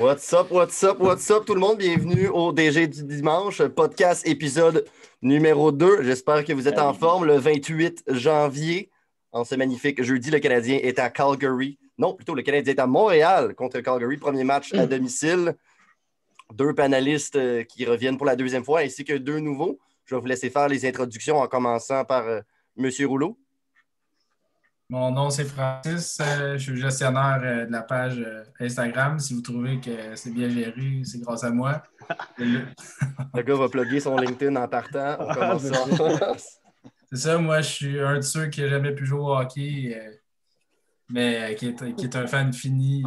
What's up, what's up, what's up tout le monde? Bienvenue au DG du dimanche, podcast épisode numéro 2. J'espère que vous êtes en forme le 28 janvier. En ce magnifique jeudi, le Canadien est à Calgary. Non, plutôt le Canadien est à Montréal contre Calgary. Premier match à domicile. Deux panélistes euh, qui reviennent pour la deuxième fois ainsi que deux nouveaux. Je vais vous laisser faire les introductions en commençant par euh, Monsieur Rouleau. Mon nom, c'est Francis. Euh, je suis gestionnaire euh, de la page euh, Instagram. Si vous trouvez que c'est bien géré, c'est grâce à moi. Le gars va plugger son LinkedIn en partant. On commence ça. c'est ça, moi, je suis un de ceux qui n'a jamais pu jouer au hockey, mais qui est, qui est, un fan fini.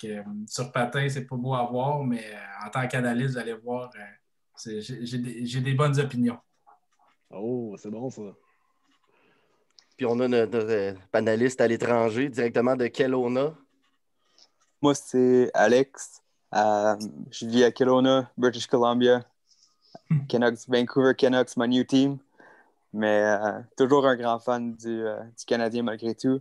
Que, sur patin, c'est pas beau à voir, mais en tant qu'analyste, vous allez voir, j'ai des, des bonnes opinions. Oh, c'est bon ça. Puis on a notre, euh, panéliste à l'étranger, directement de Kelowna. Moi, c'est Alex. Euh, je vis à Kelowna, British Columbia. Canucks, Vancouver Canucks, my new team. Mais euh, toujours un grand fan du, du Canadien malgré tout.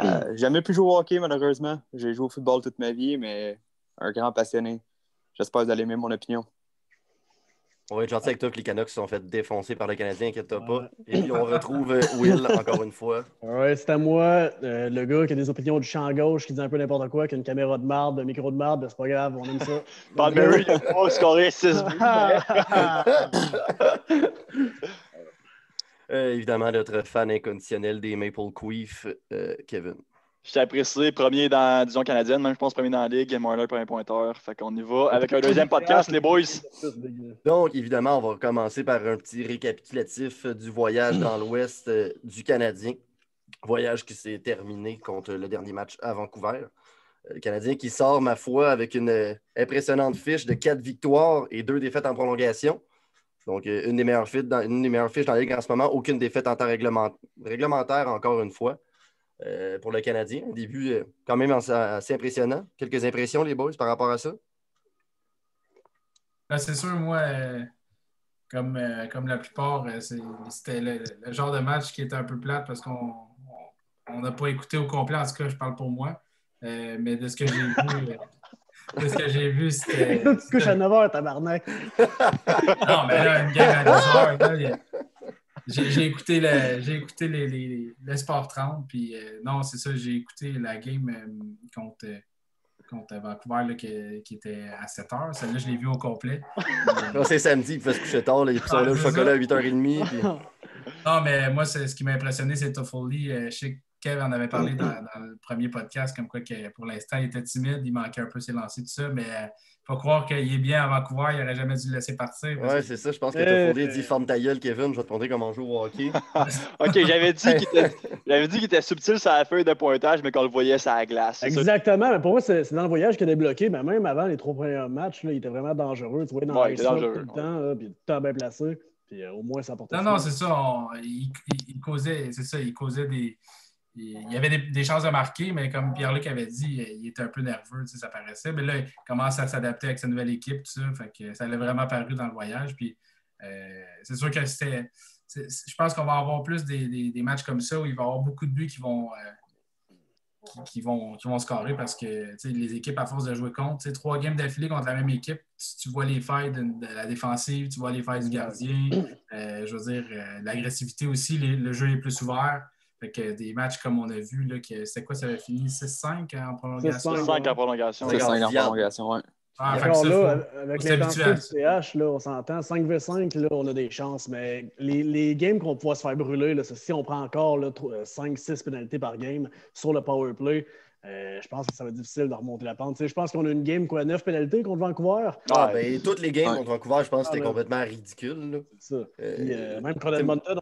J'ai jamais pu jouer au hockey, malheureusement. J'ai joué au football toute ma vie, mais un grand passionné. J'espère que vous allez aimer mon opinion. On va être gentil avec toi que les Canucks se sont fait défoncer par le Canadien, inquiète-toi pas. Et puis on retrouve euh, Will encore une fois. Ouais, c'est à moi, euh, le gars qui a des opinions du champ gauche, qui dit un peu n'importe quoi, qui a une caméra de marde, un micro de marde, c'est pas grave, on aime ça. Mary, il a pas scoré 6 euh, évidemment, notre fan inconditionnel des Maple Queef, Kevin. Je t'ai apprécié, premier dans Disons canadienne, même je pense premier dans la ligue, Marler pour un pointeur. Fait qu'on y va avec un deuxième podcast, les boys. Donc, évidemment, on va commencer par un petit récapitulatif du voyage dans l'ouest euh, du Canadien. Voyage qui s'est terminé contre le dernier match à Vancouver. Euh, le Canadien qui sort, ma foi, avec une euh, impressionnante fiche de quatre victoires et deux défaites en prolongation. Donc, une des meilleures fiches dans, une des meilleures fiches dans la Ligue en ce moment. Aucune défaite en temps réglementaire, encore une fois. Euh, pour le Canadien. Un début euh, quand même assez impressionnant. Quelques impressions, les boys, par rapport à ça? Ben, c'est sûr, moi, euh, comme, comme la plupart, c'était le, genre de match qui était un peu plate parce qu'on n'a pas écouté au complet. En tout cas, je parle pour moi. mais de ce que j'ai vu. De ce que j'ai vu, c'était. tu couches à 9 h, tabarnak. non, mais là, une game à 10 h, j'ai écouté, le, écouté les, les, Sport 30, puis euh, non, c'est ça, j'ai écouté la game euh, contre, contre Vancouver là, qui, qui, était à 7 h. Celle-là, je l'ai vue au complet. c'est samedi, il fait se coucher tard, là, ils sont là au chocolat à 8h30. Puis... Non, mais moi, ce qui m'a impressionné, c'est Toffoli. Euh, je sais que Kev en avait parlé dans, dans, le premier podcast, comme quoi que pour l'instant, il était timide, il manquait un peu ses lancers, tout ça, mais faut croire qu'il est bien à Vancouver, il n'aurait jamais dû le laisser partir. Oui, c'est ça. Je pense que tu as fondé dit Forme ta gueule, Kevin. Je vais te montrer comment on joue au hockey. OK, j'avais dit qu'il était... était, subtil sur la feuille de pointage, mais qu'on le voyait sur la glace. Exactement. Mais pour moi, c'est dans le voyage qu'il a débloqué. Mais même avant les trois premiers matchs, là, il était vraiment dangereux. Tu vois, dans ouais, il dangereux, tout le temps, là, puis tout le temps bien placé. Puis euh, au moins, ça portait. Non, non, c'est ça. il, il, causait, c'est ça, il causait des il y avait des, chances de marquer, mais comme Pierre-Luc avait dit, il était un peu nerveux, ça paraissait. Mais là, il commence à s'adapter avec sa nouvelle équipe, ça. Fait ça l'a vraiment paru dans le voyage. Puis euh, c'est sûr que c'était. Je pense qu'on va avoir plus des, matchs comme ça où il va y avoir beaucoup de buts qui vont, euh, qui, vont, qui vont scorer parce que les équipes, à force de jouer contre, trois games d'affilée contre la même équipe, tu, vois les failles de, la défensive, tu vois les failles du gardien. Euh, je veux dire, l'agressivité aussi, le jeu est plus ouvert. Fait que des matchs comme on a vu, là, que c'est quoi, ça avait fini 6-5 en prolongation? 6-5 en prolongation. 6-5 en prolongation, oui. Ah, là, avec l'intensité du CH, là, on s'entend, 5v5, là, on a des chances, mais les, les games qu'on pourra se faire brûler, là, si on prend encore 5-6 pénalités par game sur le power play, euh, je pense que ça va être difficile de remonter la pente. je pense qu'on a une game, quoi, 9 pénalités contre Vancouver? Ah, ben, toutes les games contre Vancouver, je pense que c'était ah, complètement ridicule. C'est ça. Euh, euh, même contre Edmonton,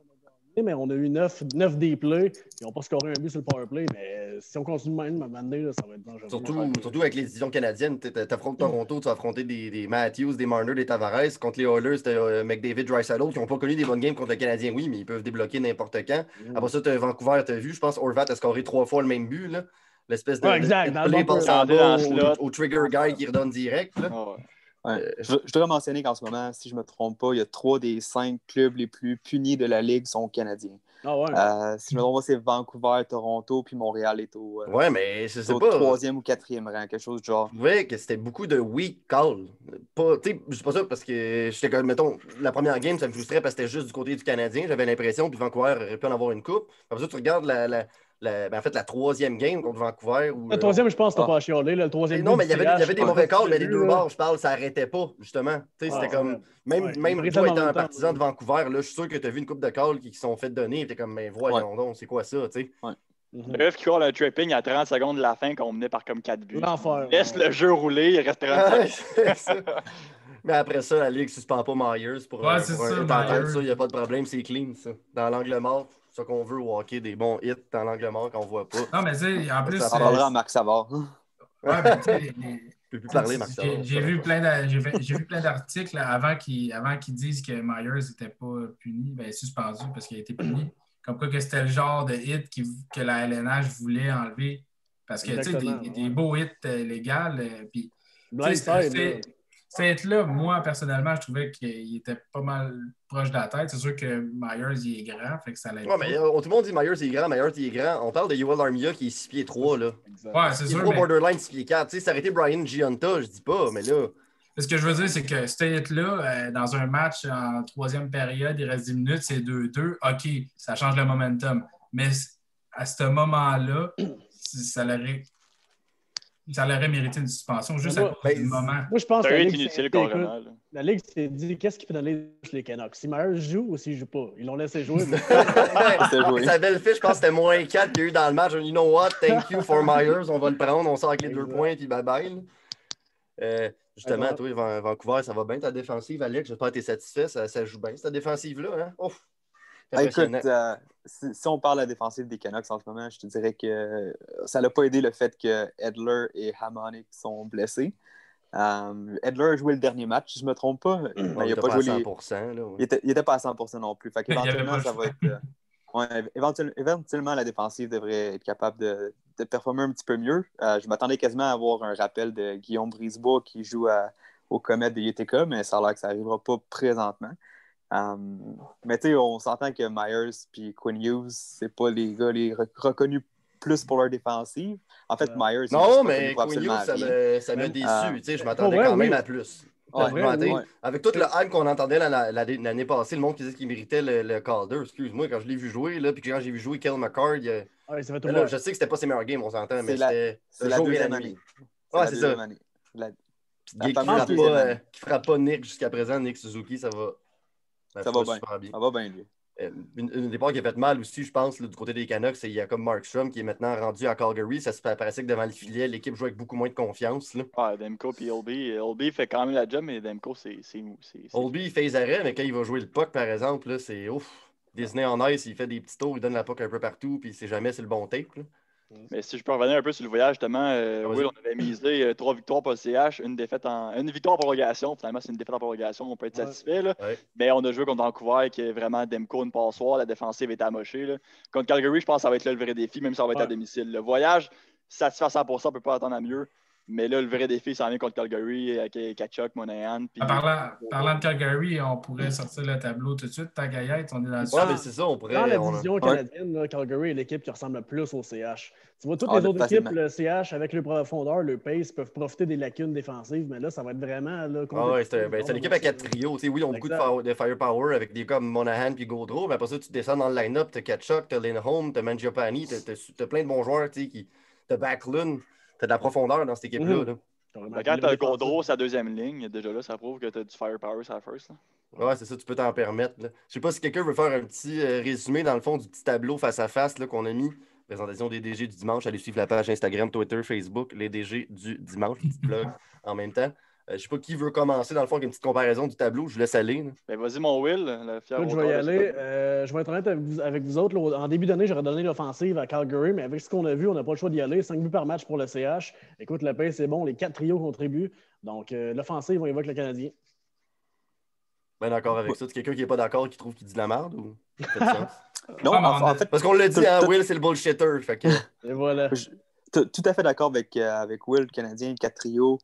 mais on a eu 9, 9 des plays. Ils n'ont pas scoré un but sur le power play, mais si on continue de même, à un ça va être dangereux. Surtout, surtout avec les divisions canadiennes. Tu affrontes Toronto, tu vas affronter des, des, Matthews, des Marner, des Tavares. Contre les Oilers, c'était euh, McDavid, Dreisaitl, qui n'ont pas connu des bonnes games contre le Canadien, oui, mais ils peuvent débloquer n'importe quand. Mm. Après ça, tu as Vancouver, tu as vu, je pense, Orvat a scoré trois fois le même but. L'espèce de, ouais, exact, de, play au, au, trigger guy qui redonne direct. Là. Euh, je, je, dois mentionner qu'en ce moment, si je ne me trompe pas, il y a trois des cinq clubs les plus punis de la Ligue sont canadiens. Ah ouais. Euh, si je me trompe pas, c'est Vancouver, Toronto, puis Montréal est au, euh, ouais, mais je sais au pas. troisième ou quatrième rang, quelque chose du genre. Je trouvais que c'était beaucoup de weak call. Pas, je sais pas ça parce que j'étais comme, mettons, la première game, ça me frustrait parce que c'était juste du côté du Canadien. J'avais l'impression, puis Vancouver aurait pu en avoir une coupe. Après ça, tu regardes la, la, la, ben en fait, la troisième game contre Vancouver. Où, le troisième, je pense que t'as ah. pas chialé. Le troisième non, mais il y avait, il y avait des mauvais calls, mais les deux bords, je parle, ça arrêtait pas, justement. C'était ah, comme. Même, ouais, même toi étant un partisan de Vancouver, là, je suis sûr que tu as vu une coupe de calls qui, sont faites donner. Tu comme, mais voyons donc, c'est quoi ça, tu sais? Ouais. Bref, qui call un tripping à 30 secondes de la fin qu'on menait par comme 4 buts. L'enfer. Laisse le jeu rouler, il reste 30 Mais après ça, la Ligue ne suspend pas Myers pour, ouais, c'est ça, Il n'y a pas de problème, c'est clean, ça. Dans l'angle mort, ça qu'on veut au hockey, des bons hits dans l'angle mort qu'on voit pas. Non, mais tu sais, en plus. Ça parlera à Max Savard. Ouais, mais tu peux plus parler, Max Savard. J'ai vu plein d'articles avant qu'ils qu disent que Myers n'était pas puni, ben, suspendu parce qu'il a été puni. Comme quoi que c'était le genre de hit qui, que la LNH voulait enlever. Parce que, tu sais, des, des, beaux hits euh, légaux. Euh, puis, là, moi, personnellement, je trouvais qu'il était pas mal proche de la tête. C'est sûr que Myers, il est grand, fait que ça Ouais, mais euh, tout le monde dit Myers, il est grand, Myers, il est grand. On parle de Yoel Armia qui est 6 pieds 3, là. Ouais, c'est sûr. Il est borderline 6 pieds 4. Tu sais, ça aurait été Brian Gianta, je dis pas, mais là. Ce que je veux dire, c'est que cette là euh, dans un match en troisième période, il reste 10 minutes, c'est 2-2. OK, ça change le momentum. Mais à ce moment-là, ça l'aurait ça aurait mérité une suspension juste à cause du moment. Moi, je pense que la Ligue, la Ligue s'est dit qu'est-ce qui peut donner les Canucks? Si Myers joue ou s'il joue pas? Ils l'ont laissé jouer. Mais... Sa belle fiche, je pense que c'était moins 4 qu'il y a eu dans le match. You know what? Thank you for Myers. On va le prendre. On sort avec les deux points. Puis bye bye. Euh, justement, toi, Vancouver, ça va bien ta défensive, Alex? J'espère que tu es satisfait. Ça, ça, joue bien, cette défensive-là. Hein? Ouf. Ah, écoute, euh, si, on parle de la défensive des Canucks en ce moment, je te dirais que ça n'a pas aidé le fait que Edler et Hamonic sont blessés. Euh, Edler a joué le dernier match, si je ne me trompe pas. il n'a pas, joué à 100%. Là, il n'était pas à 100% non plus. Fait éventuellement, ça va être. Euh, éventuellement, la défensive devrait être capable de, de performer un petit peu mieux. je m'attendais quasiment à avoir un rappel de Guillaume Brisebois qui joue au Comet de UTK, mais ça a l'air que ça n'arrivera pas présentement. Um, mais tu sais, on s'entend que Myers et Quinn Hughes, c'est pas les gars les reconnus plus pour leur défensive. En fait, Myers. Non, mais Quinn Hughes, ça m'a déçu. Uh, tu sais, je m'attendais quand même à plus. Avec toute le hype qu'on entendait l'année passée, le monde qui disait qu'il méritait le, Calder, excuse-moi, quand je l'ai vu jouer, là, puis quand j'ai vu jouer Kel McCard, il je sais que c'était pas ses meilleurs games, on s'entend, mais c'était le jour et la nuit. Ouais, c'est ça. La... Qui, frappe pas, euh, qui frappe pas Nick jusqu'à présent, Nick Suzuki, ça va ça, va bien. Ça va bien, lui. Euh, une, une départ qui a fait mal aussi, je pense, du côté des Canucks, c'est il y a comme Markstrom qui est maintenant rendu à Calgary. Ça se paraissait que devant le filet, l'équipe joue avec beaucoup moins de confiance. Là. Ouais, Demko Olby. Olby fait quand même la job, mais Demko, c'est mou. Olby, il fait les arrêts, mais quand il va jouer le puck, par exemple, c'est ouf. Disney en ice, il fait des petits tours, il donne la puck un peu partout, puis c'est jamais c'est le bon tape. Là. Mais si je peux revenir un peu sur le voyage, justement, euh, oui, on avait misé euh, trois victoires pour le CH, une défaite en une victoire en prolongation. Finalement, c'est une défaite en prolongation, on peut être satisfait. Là. Mais on a joué contre Vancouver, qui est vraiment Demko, une passoire. La défensive est amochée. Là. Contre Calgary, je pense que ça va être là, le vrai défi, même si ça va être à domicile. Le voyage, satisfait à 100%, on ne peut pas attendre à mieux. Mais là, le vrai défi, ça vient contre Calgary, avec Kachuk, Monahan. Puis... parlant, parlant, de Calgary, on pourrait sortir le tableau tout de suite. Tagayette, on est dans le ouais, c'est ça, on pourrait. Dans la division canadienne, là, Calgary est l'équipe qui ressemble le plus au CH. Tu vois, toutes ah, les autres équipes, le CH, avec le profondeur, le pace, peuvent profiter des lacunes défensives, mais là, ça va être vraiment. Là, ah ouais, c'est ben, une équipe à quatre trios. oui, ils ont beaucoup de, firepower avec des gars comme Monahan puis Gaudreau, mais après ça, tu descends dans le line-up, tu as Kachuk, tu as Lindholm, tu as Mangiapane, tu as, plein de bons joueurs, tu qui. Tu as Backlund, as de la profondeur dans cette équipe-là. Mais quand tu as Gaudreau sa deuxième ligne, déjà là, ça prouve que tu as du firepower sur la first. Là. Ouais, c'est ça, tu peux t'en permettre. Je sais pas si quelqu'un veut faire un petit euh, résumé dans le fond du petit tableau face à face qu'on a mis. Présentation des DG du dimanche. Allez suivre la page Instagram, Twitter, Facebook, les DG du dimanche, petit blog en même temps. Euh, je ne sais pas qui veut commencer dans le fond avec une petite comparaison du tableau. Je laisse aller. Ben, vas-y, mon Will. Le fier je vais y aller. Euh, je vais être honnête avec vous, autres. en début d'année, j'aurais donné l'offensive à Calgary, mais avec ce qu'on a vu, on n'a pas le choix d'y aller. 5 buts par match pour le CH. Écoute, le pain, c'est bon. Les quatre trios contribuent. Donc, euh, l'offensive, on avec le Canadien. Ben d'accord avec ça. Tu quelqu'un qui n'est pas d'accord qui trouve qu'il dit de la merde ou? Non, en, fait. Parce qu'on l'a dit, hein, Will, c'est le bullshitter. Fait que... Et voilà. tout à fait d'accord avec, avec Will, le Canadien, quatre trios.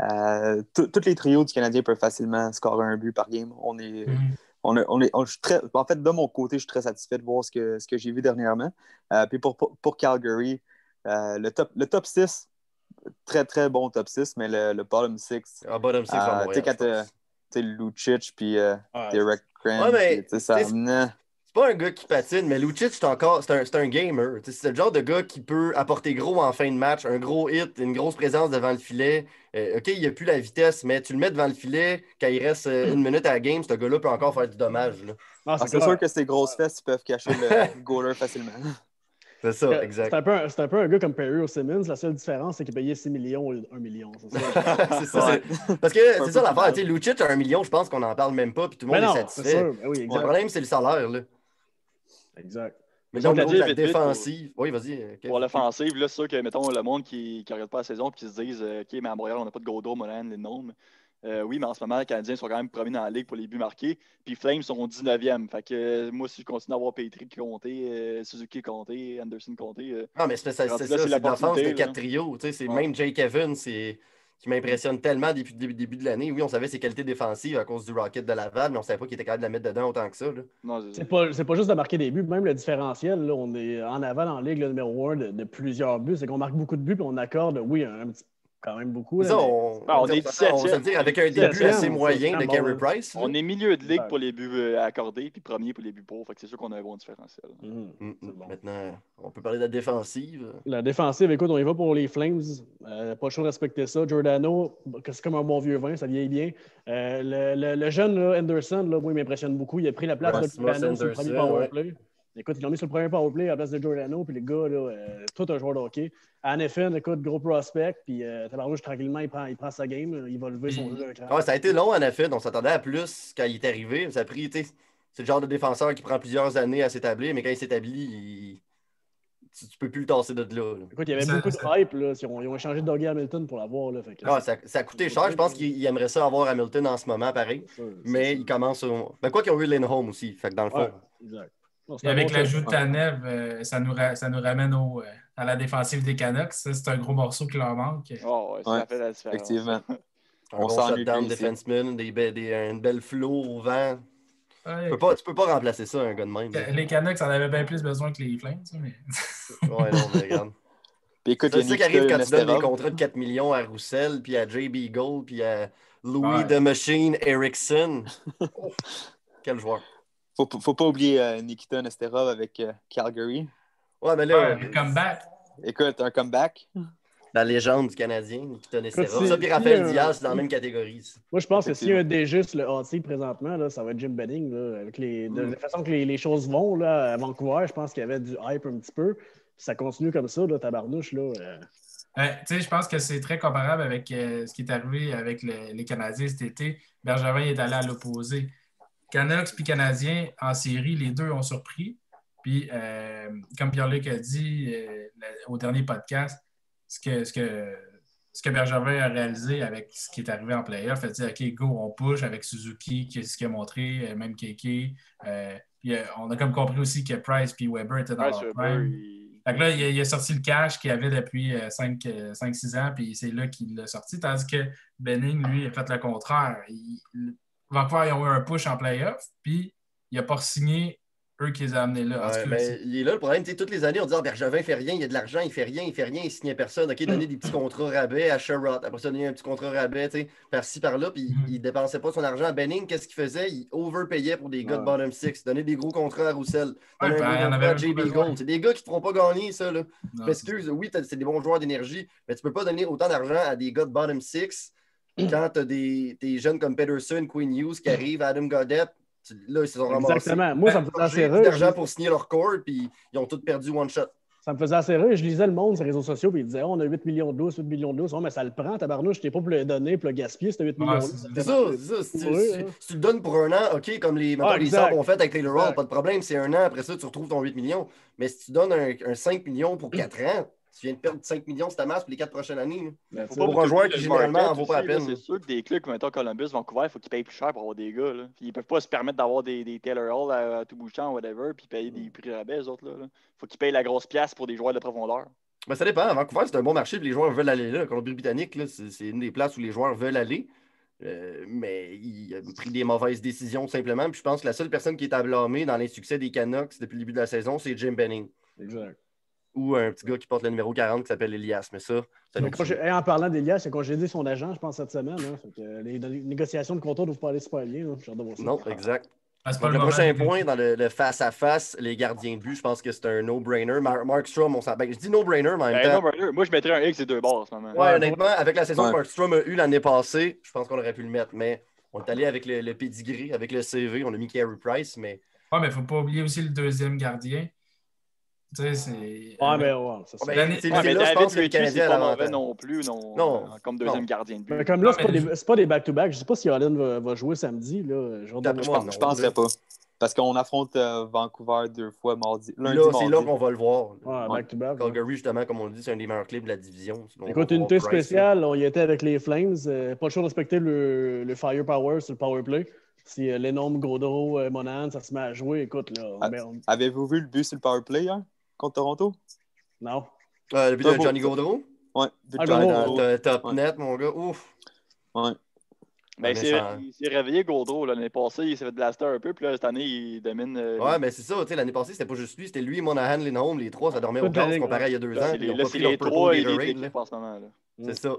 Euh, tous les trios du Canadien peuvent facilement scorer un but par game. On est, mm-hmm. on, on est, très, en fait, de mon côté, je suis très satisfait de voir ce que, ce que j'ai vu dernièrement. Euh, puis pour, pour, Calgary, euh, le, top, le top 6, très très bon top 6, mais le, le bottom 6. Ah, bottom 6, Tu sais, Lucic puis Derek Grant. Ouais, mais, ça, c'est pas un gars qui patine, mais Lucic, c'est encore c'est un, un, gamer. C'est le genre de gars qui peut apporter gros en fin de match, un gros hit, une grosse présence devant le filet. Euh, OK, il a plus la vitesse, mais tu le mets devant le filet, quand il reste euh, une minute à la game, ce gars-là peut encore faire du dommage. Ah, c'est sûr que ces grosses fesses peuvent cacher le goaler facilement. C'est ça, exact. C'est un, peu un gars comme Perry ou Simmons. La seule différence, c'est qu'il payait 6 millions ou 1 million. C'est ça. Parce que c'est ça l'affaire. Lucic a 1 million, je pense qu'on n'en parle même pas, puis tout le monde est satisfait. Ben le problème, c'est le salaire. Là. Exact. Mais donc, la, défensive. oui, vas-y. Euh, pour l'offensive, là, c'est sûr que, mettons, le monde qui ne regarde pas la saison et qui se disent euh, OK, mais à Montréal, on n'a pas de Godot, Molan, les noms. Euh, oui, mais en ce moment, les Canadiens sont quand même premiers dans la ligue pour les buts marqués. Puis Flames sont 19e. Fait que moi, si je continue à avoir Petri qui comptait, Suzuki comptait, Anderson comptait. ah, mais c'est ça, c'est ça, c'est l'offense de quatre trios. C'est Même Jake Evans, c'est qui m'impressionne tellement depuis le début, de l'année. Oui, on savait ses qualités défensives à cause du Rocket de Laval, mais on ne savait pas qu'il était capable de la mettre dedans autant que ça. C'est pas, pas juste de marquer des buts, même le différentiel, là, on est en aval en ligue le numéro 1 de, plusieurs buts. C'est qu'on marque beaucoup de buts, puis on accorde, oui, un, petit quand même beaucoup. Ça, on, ah, on, est 17 on, dire, avec un début assez moyen de Gary Price. On est milieu de ligue pour les buts euh, accordés, puis premier pour les buts pauvres. c'est sûr qu'on a un bon différentiel. Mm, mm, mm. Maintenant, on peut parler de la défensive. La défensive, écoute, on y va pour les Flames. Euh, pas choix de respecter ça. Giordano, c'est comme un bon vieux vin, ça vieillit bien. Euh, le, le, jeune Anderson, là, moi, il m'impressionne beaucoup. Il a pris la place de sur le premier powerplay. Écoute, ils l'ont mis sur le premier powerplay à la place de Giordano, puis les gars, là, euh, tout un joueur de hockey. Anefin, écoute, gros prospect, puis euh, Tabarouche, tranquillement, il prend, il prend sa game, il va lever son jeu. Ouais, ça a été long, Anefin. On s'attendait à plus quand il est arrivé. Ça a pris, c'est le genre de défenseur qui prend plusieurs années à s'établir, mais quand il s'établit, il... tu, ne peux plus le tasser de là. Écoute, il y avait beaucoup de hype. Là. Ils, ont, ils ont échangé de Doggy Hamilton pour l'avoir. Là, ah, ça, ça, a coûté cher. Je pense qu'il aimerait ça avoir Hamilton en ce moment, pareil. mais il commence. Ben, quoi qu'ils ont eu Home aussi. Fait que dans le fond. exact avec l'ajout de Tanev, euh, ça, nous ça nous ramène au, euh, à la défensive des Canucks. C'est un gros morceau qui leur manque. Oh, ouais, ça fait la différence. Effectivement. On bon shutdown defenseman, des, des, une belle flow au vent. Tu peux, pas, tu peux pas remplacer ça, un gars de même. Les Canucks en avaient bien plus besoin que les Flames. Mais... ouais, non, mais regarde. C'est ça qui arrive quand tu donnes des contrats de 4 millions à Roussel, puis à JB Gold, puis à Louis the Machine Erickson. quel joueur. Faut, faut pas oublier euh, Nikita Nesterov avec euh, Calgary. Ouais, mais là. un comeback. Écoute, un comeback. La légende du Canadien, Nikita Nesterov. Ça, puis Raphaël Diaz, c'est dans la même catégorie. Moi, je pense que s'il y a un déjà le hot présentement, là, ça va être Jim Benning. avec les, de, la façon que les, choses vont là, à Vancouver, je pense qu'il y avait du hype un petit peu. ça continue comme ça, là, tabarnouche. Là, euh. je pense que c'est très comparable avec ce qui est arrivé avec les Canadiens cet été. Bergevin est allé à l'opposé. Canucks puis Canadiens en série, les deux ont surpris. Puis, euh, comme Pierre-Luc a dit euh, au dernier podcast, ce que, ce, que, ce que Bergevin a réalisé avec ce qui est arrivé en playoff, il a dit OK, go, on push avec Suzuki, qui, ce qu'il a montré, euh, même Keke. puis, on a comme compris aussi que Price puis Weber étaient dans leur prime. Fait que là, il a, sorti le cash qu'il avait depuis 5-6 ans, puis c'est là qu'il l'a sorti. Tandis que Benning, lui, a fait le contraire. Il, Vancouver, ils ont eu un push en playoff, puis il n'a pas signé eux qui les ont amenés là. Ben, il est là le problème. Toutes les années, on dit ah, Bergevin fait rien, il y a de l'argent, il fait rien, il fait rien, il signe personne. OK, donner des petits contrats rabais à Sherrod. Après ça, donner un petit contrat rabais par-ci, par-là, puis mm-hmm. il ne dépensait pas son argent à Benning. Qu'est-ce qu'il faisait? Il overpayait pour des gars de bottom six, donnait des gros contrats à Roussel, donnait un ben, gros à JB Gold. C'est des gars qui ne te feront pas gagner, ça. Là. Excuse, oui, c'est des bons joueurs d'énergie, mais tu ne peux pas donner autant d'argent à des gars de bottom six quand tu as des, des, jeunes comme Peterson, Queen Hughes qui arrivent, Adam Goddett, là, ils se sont ramassés. Exactement. Moi, ça me faisait assez rire. d'argent pour signer leur corps, puis ils ont tous perdu one shot. Ça me faisait assez rire. Je lisais le monde sur les réseaux sociaux, puis ils disaient oh, on a 8 millions de 8 millions de Oh, mais ça le prend, tabarnouche, je t'ai pas pour le donner, pour le gaspiller, c'était 8 millions de C'est ça, c'est ça. Si, tu, le donnes pour un an, OK, comme les, ah, les ont fait avec Taylor Hall, pas de problème, c'est un an, après ça, tu retrouves ton 8 millions. Mais si tu donnes un, un 5 millions pour 4 ans, tu viens de perdre 5 millions de ta masse pour les 4 prochaines années. Il faut pour un joueur qui généralement en vaut pas la peine. C'est sûr que des clubs comme mettons, Columbus, Vancouver, il faut qu'ils payent plus cher pour avoir des gars. Là. Ils peuvent pas se permettre d'avoir des, des Taylor Hall à, tout bout de champ, whatever, puis payer des prix rabais, eux autres. Il faut qu'ils payent la grosse pièce pour des joueurs de profondeur. Ben, ça dépend. À Vancouver, c'est un bon marché, les joueurs veulent aller là. Colombie-Britannique, c'est une des places où les joueurs veulent aller. Euh, mais il a pris des mauvaises décisions simplement. Puis je pense que la seule personne qui est à blâmer dans les succès des Canucks depuis le début de la saison, c'est Jim Benning. Exact. Ou un petit gars qui porte le numéro 40 qui s'appelle Elias. Mais ça, en parlant d'Elias, c'est quand j'ai dit son agent, je pense, cette semaine. Hein. les, négociations de contrat ne doivent pas aller super bien. Non, exact. Ah, le, prochain point dans le face-à-face, les gardiens de but, je pense que c'est un no-brainer. Mark Strom, on s'en ben, Je dis no-brainer, mais en même ben, temps... Moi, je mettrais un X et deux barres en ce moment. Ouais, honnêtement, avec la saison que Mark Strom a eue l'année passée, je pense qu'on aurait pu le mettre. Mais on est allé avec le, le pedigree, avec le CV. On a mis Carey Price, mais... Ouais, mais il ne faut pas oublier aussi le deuxième gardien. Tu sais, c'est. Ouais, mais ouais, c'est mais David Ricky, c'est pas mauvais non plus, non, non. comme deuxième gardien de but. Mais comme là, c'est pas, des back-to-back. Je sais pas si Allen va, va, jouer samedi. Là. Je, ne penserais pas. Parce qu'on affronte euh, Vancouver deux fois mardi. Lundi, c'est là qu'on va le voir. Ouais, back-to-back. Calgary, justement, comme on le dit, c'est un des meilleurs clubs de la division. Écoute, une unité spéciale, on y était avec les Flames. Euh, pas le choix de respecter le, le firepower sur le power play. Si euh, l'énorme Gaudreau, euh, Monan, ça se met à jouer, écoute, là. Avez-vous vu le but sur le power play hier contre Toronto? Non. le but de Johnny Gaudreau? Ouais, but de ah, Top net, mon gars. Ouf. Ouais. Ben, il s'est réveillé Gaudreau l'année passée, il s'est fait blaster un peu, puis là, cette année, il domine. Euh, ouais, mais c'est ça, tu sais, l'année passée, c'était pas juste lui, c'était lui, Monahan, Lindholm, les trois, ça dormait au casse comparé à il y a deux ans. Là, c'est les trois, il est en ce moment. C'est ça.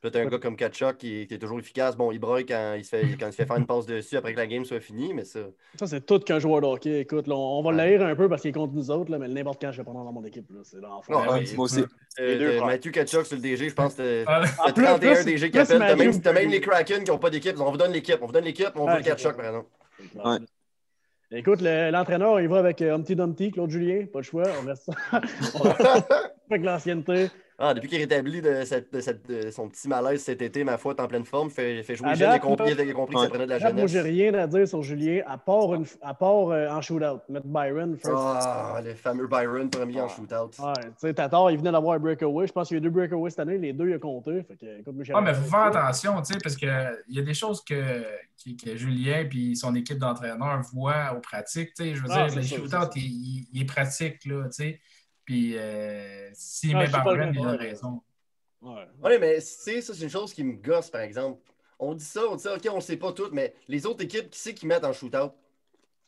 Peut-être un gars comme Kachuk qui, qui, est toujours efficace. Bon, il broye quand il, se fait, quand il se fait faire une passe dessus après que la game soit finie, mais ça. Ça, c'est tout qu'un joueur de hockey. Écoute, on, va ouais. un peu parce qu'il est contre nous autres, là, mais n'importe quand je vais prendre dans mon équipe. C'est l'enfant. Non, ouais, moi aussi. Euh, Mathieu Kachuk sur le DG, je pense que c'est 31 DG qui appellent. T'as même, as même les Kraken qui n'ont pas d'équipe. On vous donne l'équipe. On vous donne l'équipe, on veut le Kachuk, par exemple. Ouais. Écoute, l'entraîneur, il va avec euh, Humpty Dumpty, Claude Julien, pas de choix, on reste avec l'ancienneté. Ah, depuis qu'il est rétabli de, cette, de, cette, de, son petit malaise cet été, ma foi, en pleine forme, fait, fait jouer jeune, il a compris, compris que ça prenait de la jeunesse. Moi, j'ai rien à dire sur Julien, à part, une, à part euh, en shootout. Mettre Byron first. Ah, le fameux Byron premier en shootout. Ouais, tu sais, Tatar, il venait d'avoir un breakaway. Je pense qu'il y a eu deux breakaways cette année, les deux, il a compté. Fait que, écoute, ah, mais il faut faire attention, tu sais, parce qu'il y a des choses que, que, Julien et son équipe d'entraîneurs voient aux pratiques. Tu sais, je veux ah, dire, le shootout, il, il, est pratique, là, tu sais. Puis, euh, s'il met Byron, il a raison. Ouais. mais tu sais, ça, c'est une chose qui me gosse, par exemple. On dit ça, on dit ça, OK, on ne sait pas tout, mais les autres équipes, qui c'est qui mettent en shootout?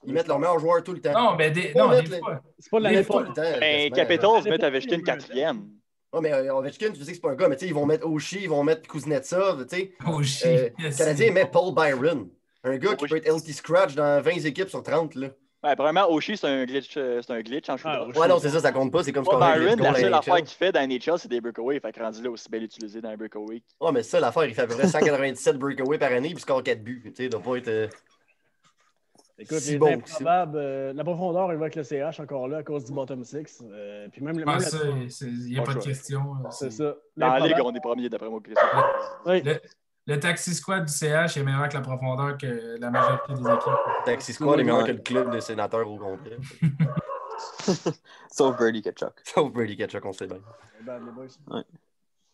Ils mettent leurs meilleurs joueurs tout le temps. Non, mais des, non, des fois. C'est pas de l'année tout le temps. Mais Capitals mettent Ovechkin quatrième. Non, mais euh, Ovechkin, tu sais que c'est pas un gars, mais tu sais, ils vont mettre Oshie, ils vont mettre Kuznetsov, tu sais. Oshie. Euh, les Canadiens mettent Paul Byron. Un gars qui peut être LT Scratch dans 20 équipes sur 30, là. Ouais, vraiment, Oshie, c'est un glitch, euh, c'est un glitch en ah, Ouais, non, c'est ça, ça compte pas. C'est comme ce qu'on Byron, la seule affaire qu'il fait dans NHL, c'est des breakaways. Fait que rendu là aussi bien utilisé dans un breakaway. Ouais, mais ça, l'affaire, il fait à peu près 197 breakaways par année, puis score 4 buts. Tu sais, il doit pas être. Euh, Écoute, si les bon improbables, euh, la profondeur, il va avec le CH encore là à cause du bottom 6. Euh, puis même, ah, ça, il n'y a pas, de question. C'est ça. Dans la ligue, on est premier d'après moi. Oui. Le taxi squad du CH est meilleur que la profondeur que la majorité des équipes. Le taxi squad est meilleur que le club des sénateurs au complet. Sauf Birdie Ketchuk. Sauf Birdie Ketchuk, on sait bien. Ouais.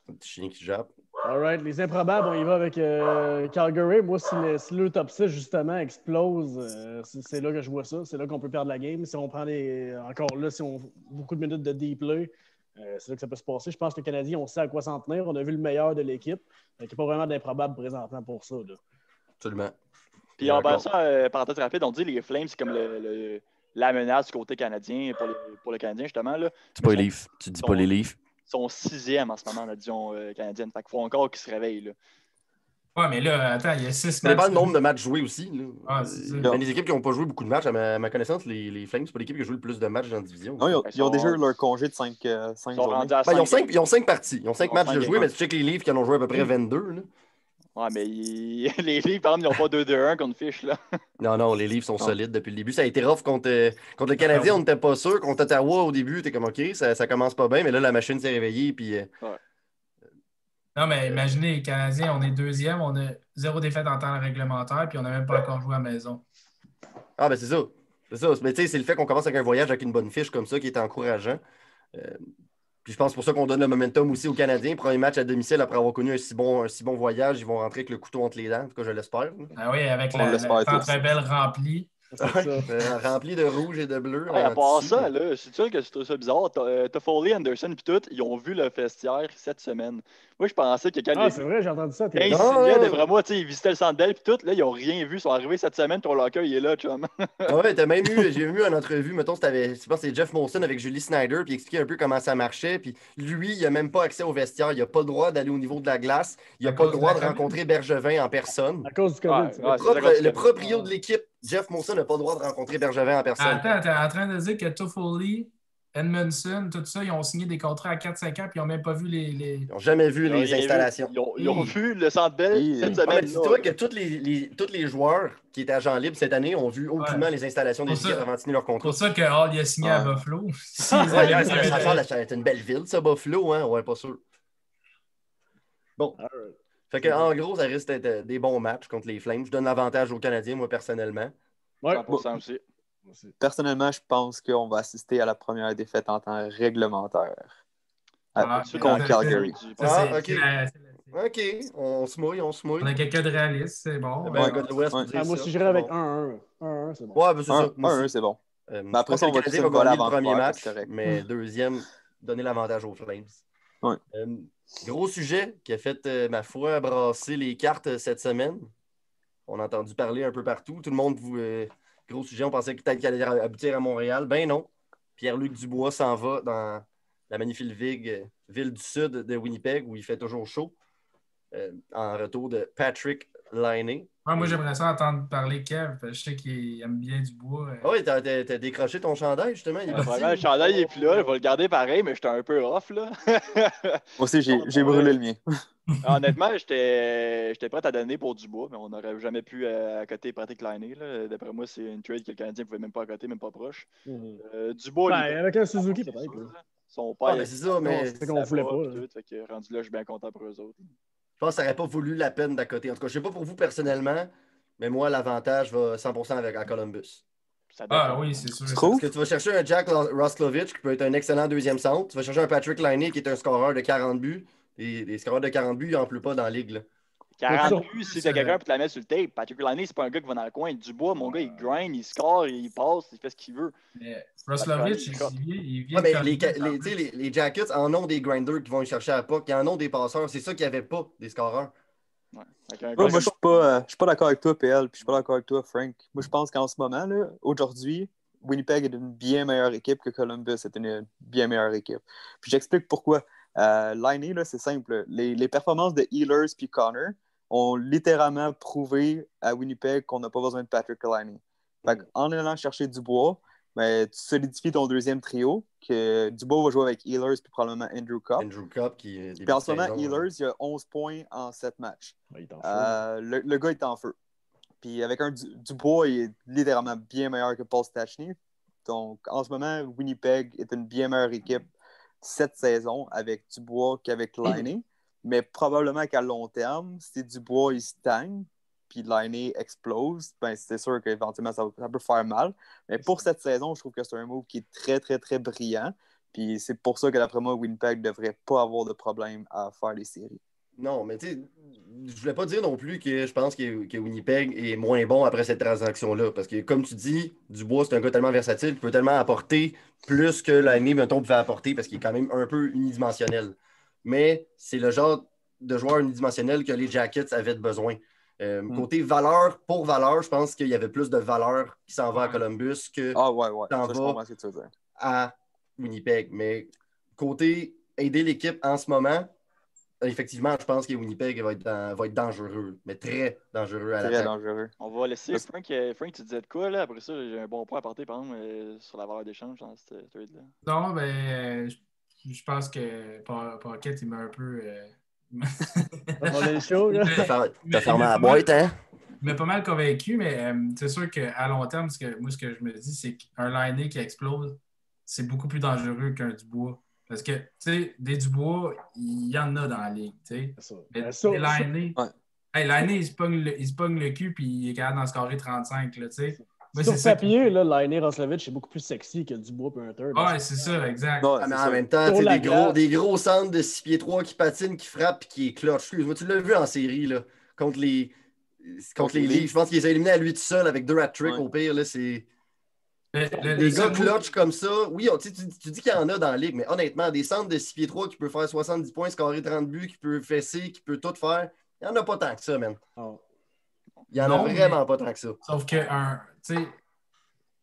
Un petit chien qui jappe. All right. Les improbables, on y va avec euh, Calgary. Moi, si le, si le, top 6, justement, explose, euh, c'est là que je vois ça. C'est là qu'on peut perdre la game. Si on prend les. Encore là, si on beaucoup de minutes de deep play, euh, c'est là que ça peut se passer. Je pense que les Canadiens, on sait à quoi s'en tenir. On a vu le meilleur de l'équipe. Il n'y a pas vraiment d'improbable présentement pour ça. Là. Absolument. Puis en passant, euh, parenthèse rapide, on dit les Flames, c'est comme le, la menace du côté canadien pour, les, pour le Canadien, justement. Là. Tu dis pas les Leafs. Tu dis pas les Leafs. Ils sont sixième en ce moment, la division euh, canadienne. Fait qu'il faut encore qu'ils se réveillent. Là. Ouais, mais là, attends, il y a six matchs. Ça dépend le nombre de matchs joués aussi. Là. Ah, il y a des équipes qui n'ont pas joué beaucoup de matchs. À ma, connaissance, les, les Flames, c'est pas l'équipe qui a joué le plus de matchs dans la division. Non, ils, ont, ils, ont, déjà eu leur congé de 5 euh. Ben, ils, ont cinq, ils ont 5 parties. Ils ont 5 matchs de jouer, mais tu sais que les Leafs qui en ont joué à peu près 22. Là. Ouais, mais les Leafs, par exemple, ils n'ont pas 2-2-1 contre Fish. Là. non, non, les Leafs sont solides depuis le début. Ça a été rough contre, euh, contre le Canadien, on n'était pas sûr. Contre Ottawa, au début, tu es comme OK, ça, ça commence pas bien, mais là, la machine s'est réveillée. Puis, euh, ouais. Non, mais imaginez, les Canadiens, on est deuxième, on a zéro défaite en temps réglementaire, puis on n'a même pas encore joué à la maison. Ah, ben c'est ça. C'est ça. Mais tu sais, c'est le fait qu'on commence avec un voyage avec une bonne fiche comme ça qui est encourageant. Euh, puis je pense pour ça qu'on donne le momentum aussi aux Canadiens. Premier match à domicile après avoir connu un si bon, un si bon voyage, ils vont rentrer avec le couteau entre les dents. En tout cas, je l'espère. Ah oui, avec la, la belle remplie. Euh, rempli de rouge et de bleu. à part ça, là, c'est sûr que je trouve ça bizarre. Toffoli, Anderson et tout, ils ont vu le vestiaire cette semaine. Moi, je pensais que quand Ah, c'est vrai, j'ai entendu ça. Quand ils signaient, vraiment, ils visitaient le centre puis tout, là, ils n'ont rien vu. Ils sont arrivés cette semaine, ton locker, il est là, chum. Ah ouais, t'as même eu, j'ai vu une entrevue, mettons, c'était, je c'est Jeff Molson avec Julie Snyder, puis il expliquait un peu comment ça marchait. Puis lui, il n'a même pas accès au vestiaire. Il n'a pas le droit d'aller au niveau de la glace. Il n'a pas le droit de rencontrer Bergevin en personne. À cause du COVID. le, proprio de l'équipe, Jeff Molson, n'a pas le droit de rencontrer Bergevin en personne. Attends, t'es en train de dire que Toffoli Edmondson, tout ça, ils ont signé des contrats à 4-5 ans puis ils n'ont même pas vu les. les... Ils n'ont jamais vu les installations. ils, ont, vu le centre belle cette semaine. Dis-toi que tous les, les, tous les joueurs qui étaient agents libres cette année ont vu aucunement les installations des équipes avant de signer leur contrat. C'est pour ça que Hall a signé à Buffalo. C'est une belle ville, ça, Buffalo, hein? Ouais, pas sûr. Bon. Fait que, en gros, ça risque d'être des bons matchs contre les Flames. Je donne l'avantage aux Canadiens, moi, personnellement. Ouais, 100% aussi. Personnellement, je pense qu'on va assister à la première défaite en temps réglementaire. Ah, contre Calgary. Ah, ok. OK, on se mouille, on se mouille. On a quelqu'un de réaliste, c'est bon. Eh ben, ouais, de l'Ouest, ah, moi, si j'irais avec 1-1. 1-1, c'est bon. Ouais, ben, c'est ça. 1-1, c'est bon. Euh, mais après ça, on va le premier match, mais deuxième, donner l'avantage aux Flames. Euh, gros sujet qui a fait, euh, ma foi, brasser les cartes cette semaine. On a entendu parler un peu partout. Tout le monde vous, Gros sujet, on pensait qu'il allait aboutir à Montréal. Ben non. Pierre-Luc Dubois s'en va dans la magnifique ville, ville du sud de Winnipeg où il fait toujours chaud. Euh, en retour de Patrick Liney. Moi, j'aimerais ça entendre parler Kev. Je sais qu'il aime bien Dubois. Ah oui, t'as, décroché ton chandail, justement. Il le chandail n'est plus là. Je vais le garder pareil, mais j'étais un peu off. Là. moi aussi, j'ai, brûlé le mien. Honnêtement, j'étais, prêt à donner pour Dubois, mais on n'aurait jamais pu euh, accoter Patrick Liney. D'après moi, c'est une trade que le Canadien ne pouvait même pas accoter, même pas proche. Mhm. Euh, Dubois. Ben, avec un Suzuki, peut-être. Son père. Ah, c'est ça, mais. C'est qu'on voulait pas. rendu là, je suis bien content pour eux autres. Je pense que ça n'aurait pas voulu la peine d'accoter. En tout cas, je ne sais pas pour vous personnellement, mais moi, l'avantage va 100% avec à Columbus. Ah oui, c'est sûr. Parce que tu vas chercher un Jack Roslovich qui peut être un excellent deuxième centre. Tu vas chercher un Patrick Liney qui est un scoreur de 40 buts. Et les scoreurs de 40 buts, il n'en pas dans la ligue. Là. 40 buts, si c'est quelqu'un pour te la mettre sur le tape? Patrick Liney, c'est pas un gars qui va dans le coin. Dubois, mon gars, il grind, il score, il passe, il fait ce qu'il veut. Mais Roslovich, il, il, vient. mais les, les, les, Jackets en ont des grinders qui vont chercher à pas, qui en ont des passeurs. C'est ça qu'il n'y avait pas, des scoreurs. Ouais. moi, je ne suis pas, pas d'accord avec toi, PL, puis je suis pas d'accord avec toi, Frank. Moi, je pense qu'en ce moment, aujourd'hui, Winnipeg est une bien meilleure équipe que Columbus est une bien meilleure équipe. Puis j'explique pourquoi. Euh, Liney, c'est simple. Les, les, performances de Healers puis Connor, ont littéralement prouvé à Winnipeg qu'on n'a pas besoin de Patrick Liney. Mm. en allant chercher Dubois, ben, tu solidifies ton deuxième trio, que Dubois va jouer avec Healers puis probablement Andrew Cup. Andrew Cup qui est Puis en ce moment, Healers, il a 11 points en 7 matchs. Euh, le, le, gars est en feu. Puis avec un Dubois, il est littéralement bien meilleur que Paul Stachny. Donc en ce moment, Winnipeg est une bien meilleure équipe cette saison avec Dubois qu'avec Liney. Mais probablement qu'à long terme, si Dubois il stagne, puis l'année explose, ben c'est sûr qu'éventuellement ça, ça, peut faire mal. Mais pour cette saison, je trouve que c'est un move qui est très, très, très brillant. Puis c'est pour ça que d'après moi, Winnipeg ne devrait pas avoir de problème à faire les séries. Non, mais tu sais, je voulais pas dire non plus que je pense que, Winnipeg est moins bon après cette transaction-là. Parce que, comme tu dis, Dubois, c'est un gars tellement versatile, il peut tellement apporter plus que l'année, mettons, pouvait apporter parce qu'il est quand même un peu unidimensionnel mais c'est le genre de joueur unidimensionnel que les Jackets avaient besoin. Euh, hmm. Côté valeur pour valeur, je pense qu'il y avait plus de valeur qui s'en va à Columbus que ah, ouais, ouais. Ça, va à Winnipeg. Mais côté aider l'équipe en ce moment, effectivement, je pense que Winnipeg va être, va être dangereux, mais très dangereux à la Très dangereux. On va laisser Frank, euh, Frank, tu disais de quoi là? Après ça, j'ai un bon point à par exemple, euh, sur la valeur d'échange dans cette trade-là. Non, ben, je pense que Pocket, il m'a un peu. Euh... On est chaud, là. T'as fermé la boîte, hein? Il m'a pas mal convaincu, mais euh, c'est sûr qu'à long terme, ce que, moi, ce que je me dis, c'est qu'un liné qui explose, c'est beaucoup plus dangereux qu'un Dubois. Parce que, tu sais, des Dubois, il y en a dans la ligue, tu sais. Mais des linés, ouais. il se pogne le, il se pogne le cul puis il est capable d'en scorer 35, là, tu sais. Sur papier, là, Lainé Roslovich est beaucoup plus sexy que Dubois et Hunter. Ouais, c'est ça, exact. Ah, mais en même temps, des gros, des gros centres de 6 pieds 3 qui patinent, qui frappent et qui éclatent. Excuse-moi, tu l'as vu en série, là, contre les, contre les Leafs. Je pense qu'ils ont éliminé à lui tout seul avec deux hat-tricks au pire. Là, c'est... des gars clutch comme ça, oui, tu, tu, dis qu'il y en a dans la ligue, mais honnêtement, des centres de 6 pieds 3 qui peut faire 70 points, scorer 30 buts, qui peut fesser, qui peut tout faire, il n'y en a pas tant que ça, man. Oh. Il n'y en a vraiment pas tant que ça. Sauf que, un, tu sais,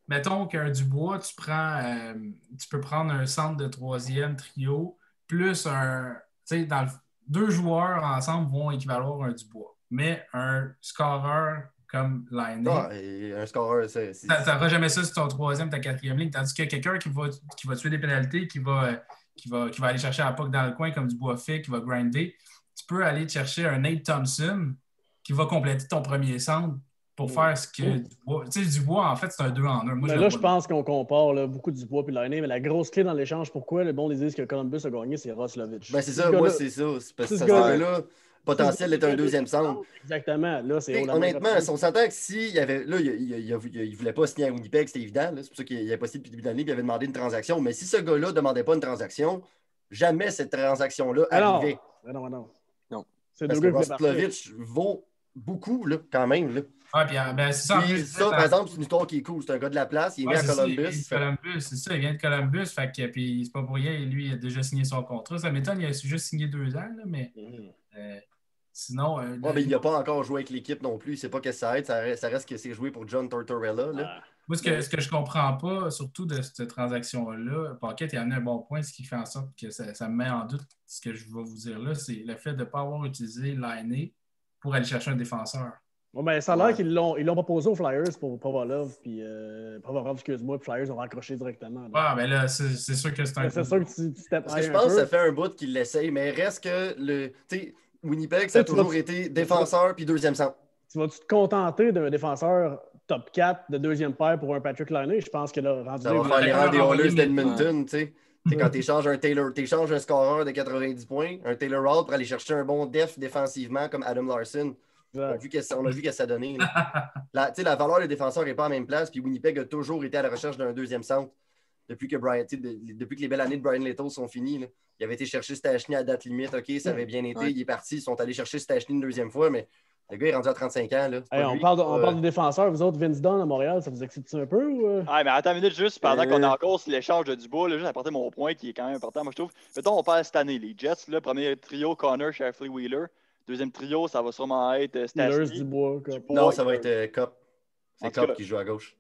mettons qu'un Dubois, tu prends, euh, tu peux prendre un centre de troisième trio, plus un, tu sais, dans deux joueurs ensemble vont équivaloir un Dubois. Mais un scoreur comme Line. Ah, un scoreur, c'est. Tu n'auras jamais ça sur ton troisième, ta quatrième ligne. Tandis que quelqu'un qui va, qui va tuer des pénalités, qui va, qui, va, qui va aller chercher la puck dans le coin comme Dubois fait, qui va grinder, tu peux aller chercher un Nate Thompson qui va compléter ton premier centre pour faire ce que Dubois. Tu sais, Dubois, en fait, c'est un 2 en 1. là, je pense qu'on compare beaucoup Dubois et Lainé, mais la grosse clé dans l'échange, pourquoi le bon des disent que Columbus a gagné, c'est Roslovich. Ben, c'est ça, moi, c'est ça. C'est parce que ce gars-là, potentiel d'être un deuxième centre. Exactement. Là, c'est honnêtement, on s'entend que s'il y avait. Là, il ne voulait pas signer à Winnipeg, c'était évident. C'est pour ça qu'il a possible depuis le début de l'année, il avait demandé une transaction. Mais si ce gars-là ne demandait pas une transaction, jamais cette transaction-là arrivait. Non, non, non. Parce que Roslovich vaut beaucoup, là, quand même. Là. Ouais, puis, euh, ben, c'est ça. ça par exemple, c'est une histoire qui est cool. C'est un gars de la place. Il est ouais, né à Columbus. C'est Columbus, c'est ça. Il vient de Columbus. Fait que, puis c'est pas pour rien. Lui, il a déjà signé son contrat. Ça m'étonne, il a juste signé deux ans, là, mais. Mm. Euh, sinon. Euh, ouais, mais il n'a pas encore joué avec l'équipe non plus. Il ne sait pas que ça aide. Ça, reste que c'est joué pour John Tortorella. Là. Ah. Moi, ce que, ce que je comprends pas, surtout de cette transaction-là, Paquette, il y en a un bon point, ce qui fait en sorte que ça, ça me met en doute ce que je vais vous dire là, c'est le fait de ne pas avoir utilisé l'année pour aller chercher un défenseur. Bon, ben, ça a l'air qu'ils l'ont, ils l'ont proposé aux Flyers pour Pavalov, puis euh, Pavalov, excuse-moi, puis Flyers ont raccroché directement. Ah, mais là, c'est, sûr que c'est un. C'est sûr que tu, tu Je pense que ça fait un bout qu'ils l'essayent, mais reste que le. Tu sais, Winnipeg, ça a toujours été défenseur puis deuxième centre. Tu vas-tu te contenter d'un défenseur top 4 de deuxième paire pour un Patrick Liney? Je pense que là, rendu. Ça va faire des Oilers d'Edmonton, tu sais. quand tu échanges un Taylor, tu échanges un scoreur de 90 points, un Taylor Hall pour aller chercher un bon def défensivement comme Adam Larson. On a vu qu'est-ce que ça donnait. la, la valeur des défenseurs n'est pas à la même place. Puis Winnipeg a toujours été à la recherche d'un deuxième centre depuis que, Brian, depuis que les belles années de Brian Little sont finies. Il avait été chercher Stachny à date limite. OK, ça avait bien été. Il est parti. Ils sont allés chercher Stachny une deuxième fois, mais le gars est rendu à 35 ans. Là. on, parle de, on parle de défenseurs. Vous autres, Vince Dunn à Montréal, ça vous excite un peu? Ou... Euh? mais attends une minute, juste pendant qu'on est encore sur l'échange de Dubois, là, juste apporter mon point qui est quand même important. Moi, je trouve. Mettons, on parle cette année. Les Jets, le premier trio, Connor, Sheffley, Wheeler. Deuxième trio, ça va sûrement être euh. Dubois, Non, ça va être euh, Cop. C'est Cop qui joue à gauche.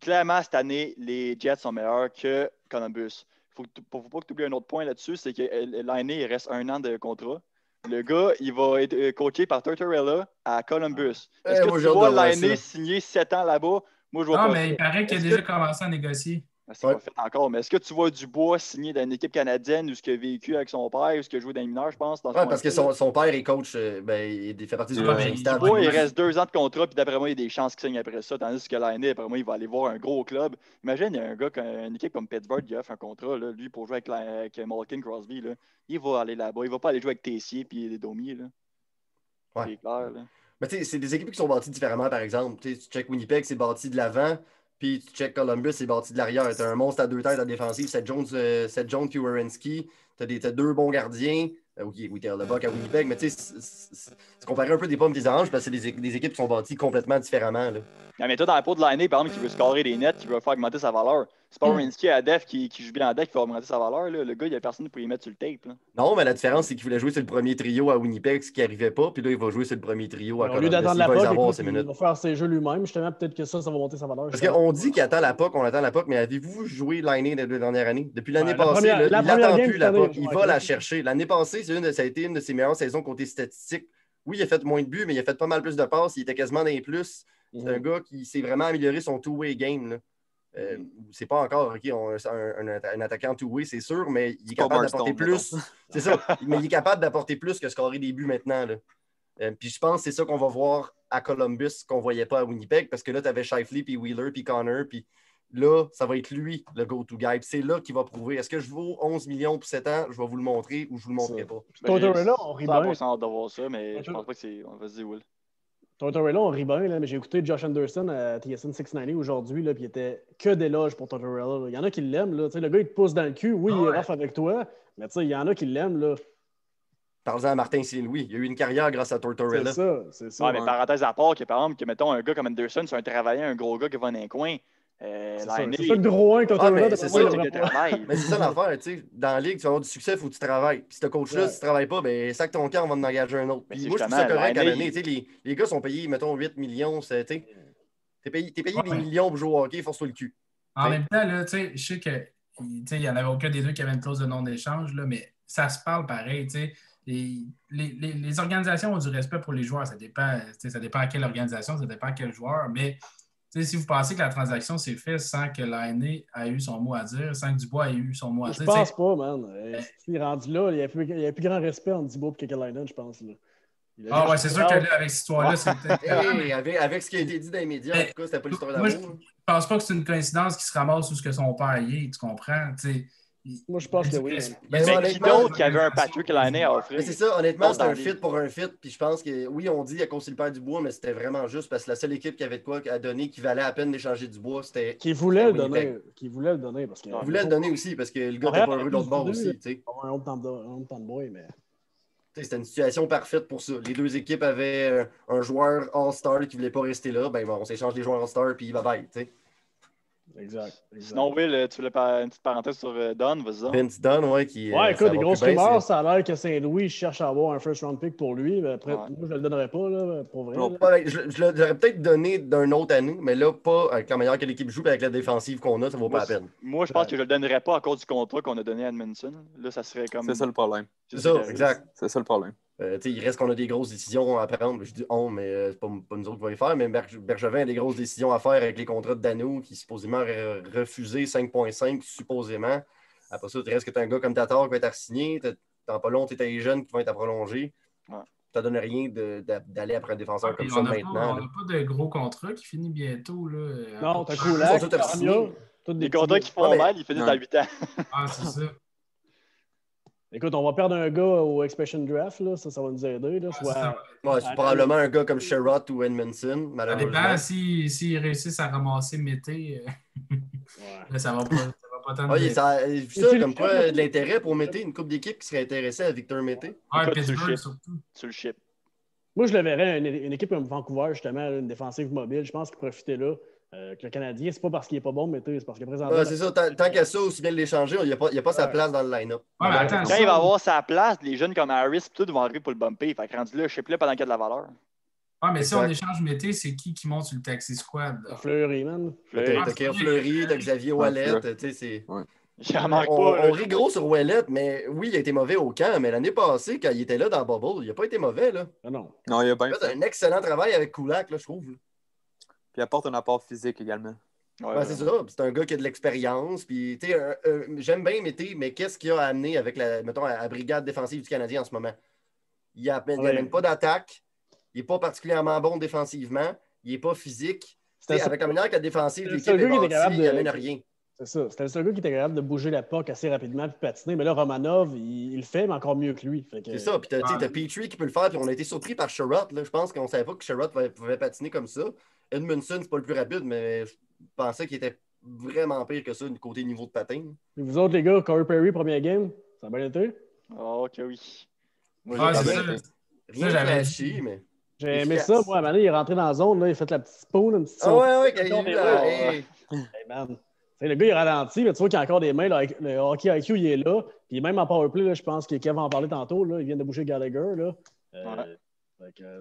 Clairement, cette année, les Jets sont meilleurs que Columbus. Il ne faut pas que tu oublies un autre point là-dessus, c'est que l'année, il reste un an de contrat. Le gars, il va être euh, coaché par Tortorella à Columbus. Ah. Est-ce que tu vois l'année signer 7 ans là-bas? Moi, je vois non, mais il paraît qu'il a déjà commencé à négocier. Ben, c'est pas fait encore. Mais est-ce que tu vois Dubois signer dans une équipe canadienne ou ce qu'il a vécu avec son père ou ce qu'il a joué dans les mineurs, je pense? Oui, parce que son, son, père est coach, euh, ben, il fait partie du coaching staff. Dubois, il reste deux ans de contrat, puis d'après moi, il y a des chances qu'il signe après ça. Tandis que l'année, après moi, il va aller voir un gros club. Imagine, il y a un gars, une équipe comme Pittsburgh qui offre un contrat, là, lui, pour jouer avec, avec Malkin Crosby. Là. Il va aller là-bas. Il va pas aller jouer avec Tessier puis les Domiers. C'est clair. Là. Mais tu sais, c'est des équipes qui sont bâties différemment, par exemple. tu check Winnipeg, c'est bâti de l'avant. Puis tu check Columbus, c'est bâti de l'arrière. Tu as un monstre à deux têtes à défensive, c'est Jones, euh, Jones puis Tu as, deux bons gardiens. Euh, oui, oui, t'es le Buck à Winnipeg, mais tu sais, c'est comparer un peu des pommes des oranges parce que c'est des, des, équipes qui sont bâties complètement différemment. Là. mais toi, dans la peau de l'année, par exemple, qui veut scorer des nets, qui veut faire augmenter sa valeur, c'est pas Rinsky à Def qui, qui, joue bien en Def qui va augmenter sa valeur. Là. Le gars, il n'y a personne pour y mettre sur le tape. Là. Non, mais la différence, c'est qu'il voulait jouer sur le premier trio à Winnipeg, ce qui n'arrivait pas. Puis là, il va jouer sur le premier trio à. Au lieu d'attendre la POC, il, va faire ses jeux lui-même. Justement, peut-être que ça, ça va monter sa valeur. Parce qu'on dit qu'il attend la POC, on attend la POC, mais avez-vous joué l'année de la dernière année? Depuis l'année passée, là, il n'attend plus la POC. Il va la chercher. L'année passée, ça a été une de ses meilleures saisons côté statistique. Oui, il a fait moins de buts, mais il a fait pas mal plus de passes. Il était quasiment dans les plus. C'est un mhm. gars qui s'est vraiment amélioré son two-way game. Euh, c'est pas encore ok, un, attaquant two-way, c'est sûr, mais il est capable d'apporter plus. C'est ça, mais il est capable d'apporter plus que scorer des buts maintenant. Euh, puis je pense que c'est ça qu'on va voir à Columbus qu'on ne voyait pas à Winnipeg, parce que là, tu avais Shifley, puis Wheeler, puis Connor, puis là, ça va être lui, le go-to guy. C'est là qu'il va prouver. Est-ce que je vaux 11 millions pour 7 ans? Je vais vous le montrer ou je vous le montrerai pas. Tortorella, on rit bien. de voir ça, mais je pense pas que c'est... Vas-y, Will. Tortorella, on rit bien, là, mais j'ai écouté Josh Anderson à TSN 690 aujourd'hui, puis il était que d'éloges pour Tortorella. Il y en a qui l'aiment. Le gars, il te pousse dans le cul. Oui, il est ah rough avec toi, mais il y en a qui l'aiment. Parlez-en à Martin Saint-Louis. Il a eu une carrière grâce à Tortorella. C'est ça, c'est ça. Ouais, mais parenthèse à part, que par exemple, que mettons un gars comme Anderson, c'est un travaillant, un gros gars qui va dans un coin. Euh, c'est ça, c'est ça le gros 1 ah, mais c'est ça, mais c'est ça l'affaire, tu sais. Dans la ligue, tu vas avoir du succès, il faut que tu travailles. Puis ce coach-là, si tu ne travailles pas, ben sac ton camp, on va en engager un autre. Puis moi, je trouve ça correct à l'année. Les, les gars sont payés, mettons, 8 millions. Tu es payé, es payé des millions pour jouer au hockey, force-toi le cul. En même temps, là, tu sais, je sais que il n'y en avait aucun des deux qui avait une clause de non-échange, mais ça se parle pareil. tu sais les, les, organisations ont du respect pour les joueurs. Ça dépend, ça dépend à quelle organisation, ça dépend à quel joueur. Mais si vous pensez que la transaction s'est faite sans que l'année a eu son mot à dire, sans que Dubois ait eu son mot à dire. Je pense pas, man. Euh, il est rendu là, il y a plus, a grand respect entre Dubois et Kekalainen, je pense. Là. Ah ouais, c'est sûr qu'avec cette histoire-là, c'est peut-être. avec, avec, ce qui a été dit dans les médias, en tout cas, c'était pas l'histoire d'amour. Je pense pas que c'est une coïncidence qui se ramasse où ce que son père y est, tu comprends? Moi, je pense que oui. Mais qui d'autre qui avait un Patrick l'année à offrir? C'est ça, honnêtement, c'était un fit pour un fit. Puis je pense que, oui, on dit à cause le père du bois, mais c'était vraiment juste parce que la seule équipe qui avait de quoi à donner qui valait à peine d'échanger du bois, c'était. Qui voulait le donner. Qui voulait le donner. Parce que, voulait le donner aussi parce que le gars n'était pas heureux de l'autre bord aussi. Un autre temps de bois, mais. C'était une situation parfaite pour ça. Les deux équipes avaient euh, un joueur All-Star qui ne voulait pas rester là. Ben, on s'échange les joueurs All-Star puis bye bye. Exact, Sinon, Will, tu voulais une petite parenthèse sur euh, Don, vas-y. Vince Don, ouais, qui. Ouais, écoute, des grosses rumeurs, ça a l'air que Saint-Louis cherche à avoir un first round pick pour lui. Mais après, moi, je ne le donnerais pas, là, pour vrai. Non, pas je, l'aurais peut-être donné d'un autre année, mais là, pas avec la manière que l'équipe joue et avec la défensive qu'on a, ça ne vaut pas la peine. Moi, je pense que je ne le donnerais pas à cause du contrat qu'on a donné à Edmondson. Là, ça serait comme. C'est ça le problème. C'est ça, exact. C'est ça le problème. Euh, il reste qu'on a des grosses décisions à prendre. Je dis on, mais euh, c'est pas, pas nous autres qui va les faire. Mais Bergevin a des grosses décisions à faire avec les contrats de Dano qui supposément aurait refusé 5.5 supposément. Après ça, tu restes que tu as un gars comme Tatar qui va être signé. Dans pas long, tu as les jeunes qui vont être prolongés. Ouais. Ça donne rien d'aller après un défenseur comme ça maintenant. on n'a pas de gros contrats qui finit bientôt. Là. Non, t'as cool. Les contrats qui font mal, ils finissent à 8 ans. ah, c'est ça. Écoute, on va perdre un gars au Expression Draft, là. Ça, ça va nous aider. Là. Soit... Ouais, c'est probablement un gars comme Sherrod ou Edmondson. Ça dépend s'ils si, réussissent à ramasser Mété. Euh, ouais. ça va pas. Ça va pas tant ouais, ça, ça comme quoi de l'intérêt pour Mété, une coupe d'équipe qui serait intéressée à Victor Mété. Ouais, Pittsburgh surtout. Sur le ship. Moi, je le verrais, une, une, équipe comme Vancouver, justement, une défensive mobile, je pense qu'il profitait là. Euh, que le Canadien, c'est pas parce qu'il est pas bon, mais c'est parce que présentement. Ouais, c'est ça, tant, qu'à ça, aussi bien l'échanger, il n'y a, pas, a pas sa place dans le line-up. quand il va avoir sa place, les jeunes comme Harris, tout vont arriver pour le bumper. Fait que rendu là, je sais plus pendant qu'il y a de la valeur. Ah, mais si on échange Mété, c'est qui qui monte sur le taxi squad? Fleury, man. T'as Fleury, t'as Xavier Wallet, tu sais, c'est. On, on, rit gros sur Wallet, mais oui, il a été mauvais au camp, mais l'année passée, quand il était là dans Bubble, il n'a pas été mauvais. Là. Ah non. Non, il a bien fait un excellent travail avec Kulak, là, je trouve. Il apporte un apport physique également. Ouais, c'est ça. C'est un gars qui a de l'expérience. Puis, j'aime bien Mété, mais qu'est-ce qu'il a amené avec la, mettons, la brigade défensive du Canadien en ce moment? Il n'amène pas d'attaque. Il n'est pas particulièrement bon défensivement. Il n'est pas physique. Avec la manière que la défensive l'équipe est bâtie, il n'amène rien. C'est ça. C'était le seul gars qui était capable de bouger la POC assez rapidement puis patiner. Mais là, Romanov, il, le fait, mais encore mieux que lui. C'est ça. Puis t'as as Petrie qui peut le faire. Puis on a été surpris par Sherrod. Je pense qu'on ne savait pas que Sherrod pouvait patiner comme ça. Edmundson, c'est pas le plus rapide, mais pensais qu'il était vraiment pire que ça du côté niveau de patin. Et vous autres, les gars, Corey Perry, premier game, ça a bien été? Oh, ok, oui. Moi, ah, c'est ça. Rien j'avais chier, mais. J'ai aimé ça, moi. À il est rentré dans la zone, là, il a fait la petite spawn, une petite Ah ouais, ouais, quand il est là. Hey. man. le gars, il ralentit, mais tu vois qu'il y a encore des mains. le hockey IQ, il est là. Puis même en powerplay, là, je pense que Kev va en parler tantôt. Là, il vient de bouger Gallagher. Là. Euh,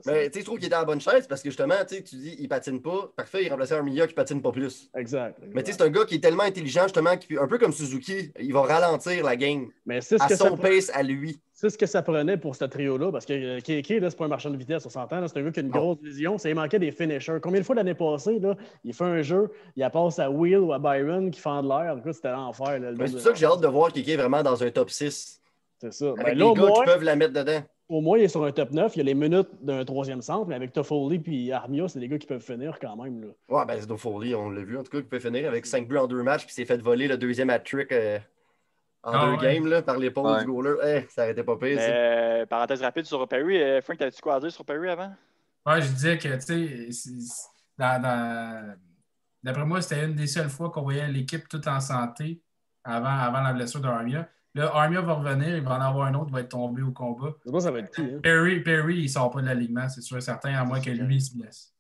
mais tu sais, je trouve qu'il était à la bonne chaise parce que justement, tu dis, il patine pas. Parfait, il remplaçait un milieu qui patine pas plus. Exact. Mais tu sais, c'est un gars qui est tellement intelligent, justement, qui, un peu comme Suzuki, il va ralentir la game mais ce à son pace à lui. C'est ce que ça prenait pour ce trio-là, parce que euh, Keke, c'est pas un marchand de vitesse, on s'entend. C'est un gars qui a une grosse vision. Ça, il manquait des finishers. Combien de fois l'année passée, là, il fait un jeu, il passe à Will ou à Byron qui fend de l'air. En tout cas, c'était l'enfer. C'est pour ça que j'ai hâte de voir Keke vraiment dans un top 6. C'est ça. Avec ben, les gars qui peuvent la mettre dedans au moins, il est sur un top 9. Il y a les minutes d'un troisième centre, mais avec Toffoli et Armia, c'est des gars qui peuvent finir quand même. Là. Ouais, ben c'est Toffoli, on l'a vu en tout cas, qui peut finir avec 5 buts en deux matchs, puis s'est fait voler le deuxième hat-trick euh, en ah, deux games là, par l'épaule du goaler. Eh, ça n'arrêtait pas pire. Euh, parenthèse rapide sur Perry. Euh, Frank, t'avais-tu quoi à dire sur Perry avant? Ouais, je disais que, tu sais, dans, d'après moi, c'était une des seules fois qu'on voyait l'équipe toute en santé avant, avant la blessure d'Armia. Là, Armia va revenir, il va en avoir un autre qui va être tombé au combat. ça va être qui? Hein? Perry, Perry, il sort pas de l'alignement, c'est sûr et certain, à moins que lui il se blesse.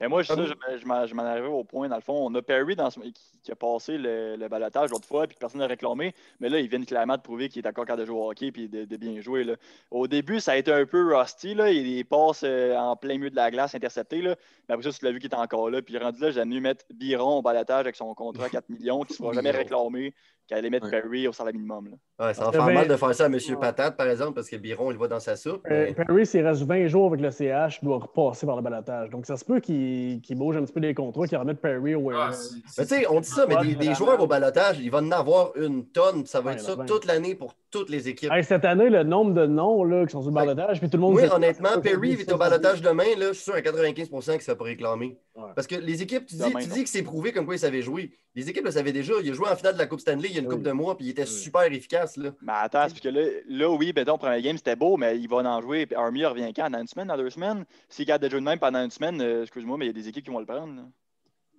Mais moi, je, je, m'en arrivais au point, dans le fond. On a Perry dans qui, a passé le, le balotage l'autre fois, puis personne n'a réclamé. Mais là, ils viennent clairement de prouver qu'il est encore capable de jouer au hockey puis de, bien jouer. Là. Au début, ça a été un peu rusty. Là. Il, passe euh, en plein milieu de la glace, intercepté. Là. Mais après ça, tu l'as vu qu'il est encore là. Puis rendu là, j'ai mieux mettre Biron au balotage avec son contrat à 4 millions, qui ne sera jamais réclamé qu'à aller mettre Perry au salaire minimum. Là. Ouais, ça va faire mal de faire ça à M. Patate, par exemple, parce que Biron, il va dans sa soupe. Euh, Perry, s'il reste 20 jours avec le CH, doit repasser par le balotage. Donc, ça se peut qu'il bouge un petit peu les contrats, qu'il remette Perry au ah, Mais tu sais, on dit ça, mais des, joueurs au balotage, il va en avoir une tonne. Ça va être ça toute l'année pour toutes les équipes. cette année, le nombre de noms là, qui sont sur le balotage, puis tout le monde. Oui, honnêtement, Perry est au balotage demain, là, je suis sûr à 95 qu'il ne se fait pas réclamer. Parce que les équipes, tu dis, tu dis que c'est prouvé comme quoi il savait jouer. Les équipes le savaient déjà. Il a joué en finale de la Coupe Stanley il y a une coupe de mois, puis il était super efficace. Là. Mais attends, parce que là, là oui, ben, ton premier game, c'était beau, mais il va en jouer. Puis Army revient quand? Dans une semaine, dans deux semaines? S'il garde de jouer de même pendant une semaine, euh, excuse-moi, mais il y a des équipes qui vont le prendre. Là.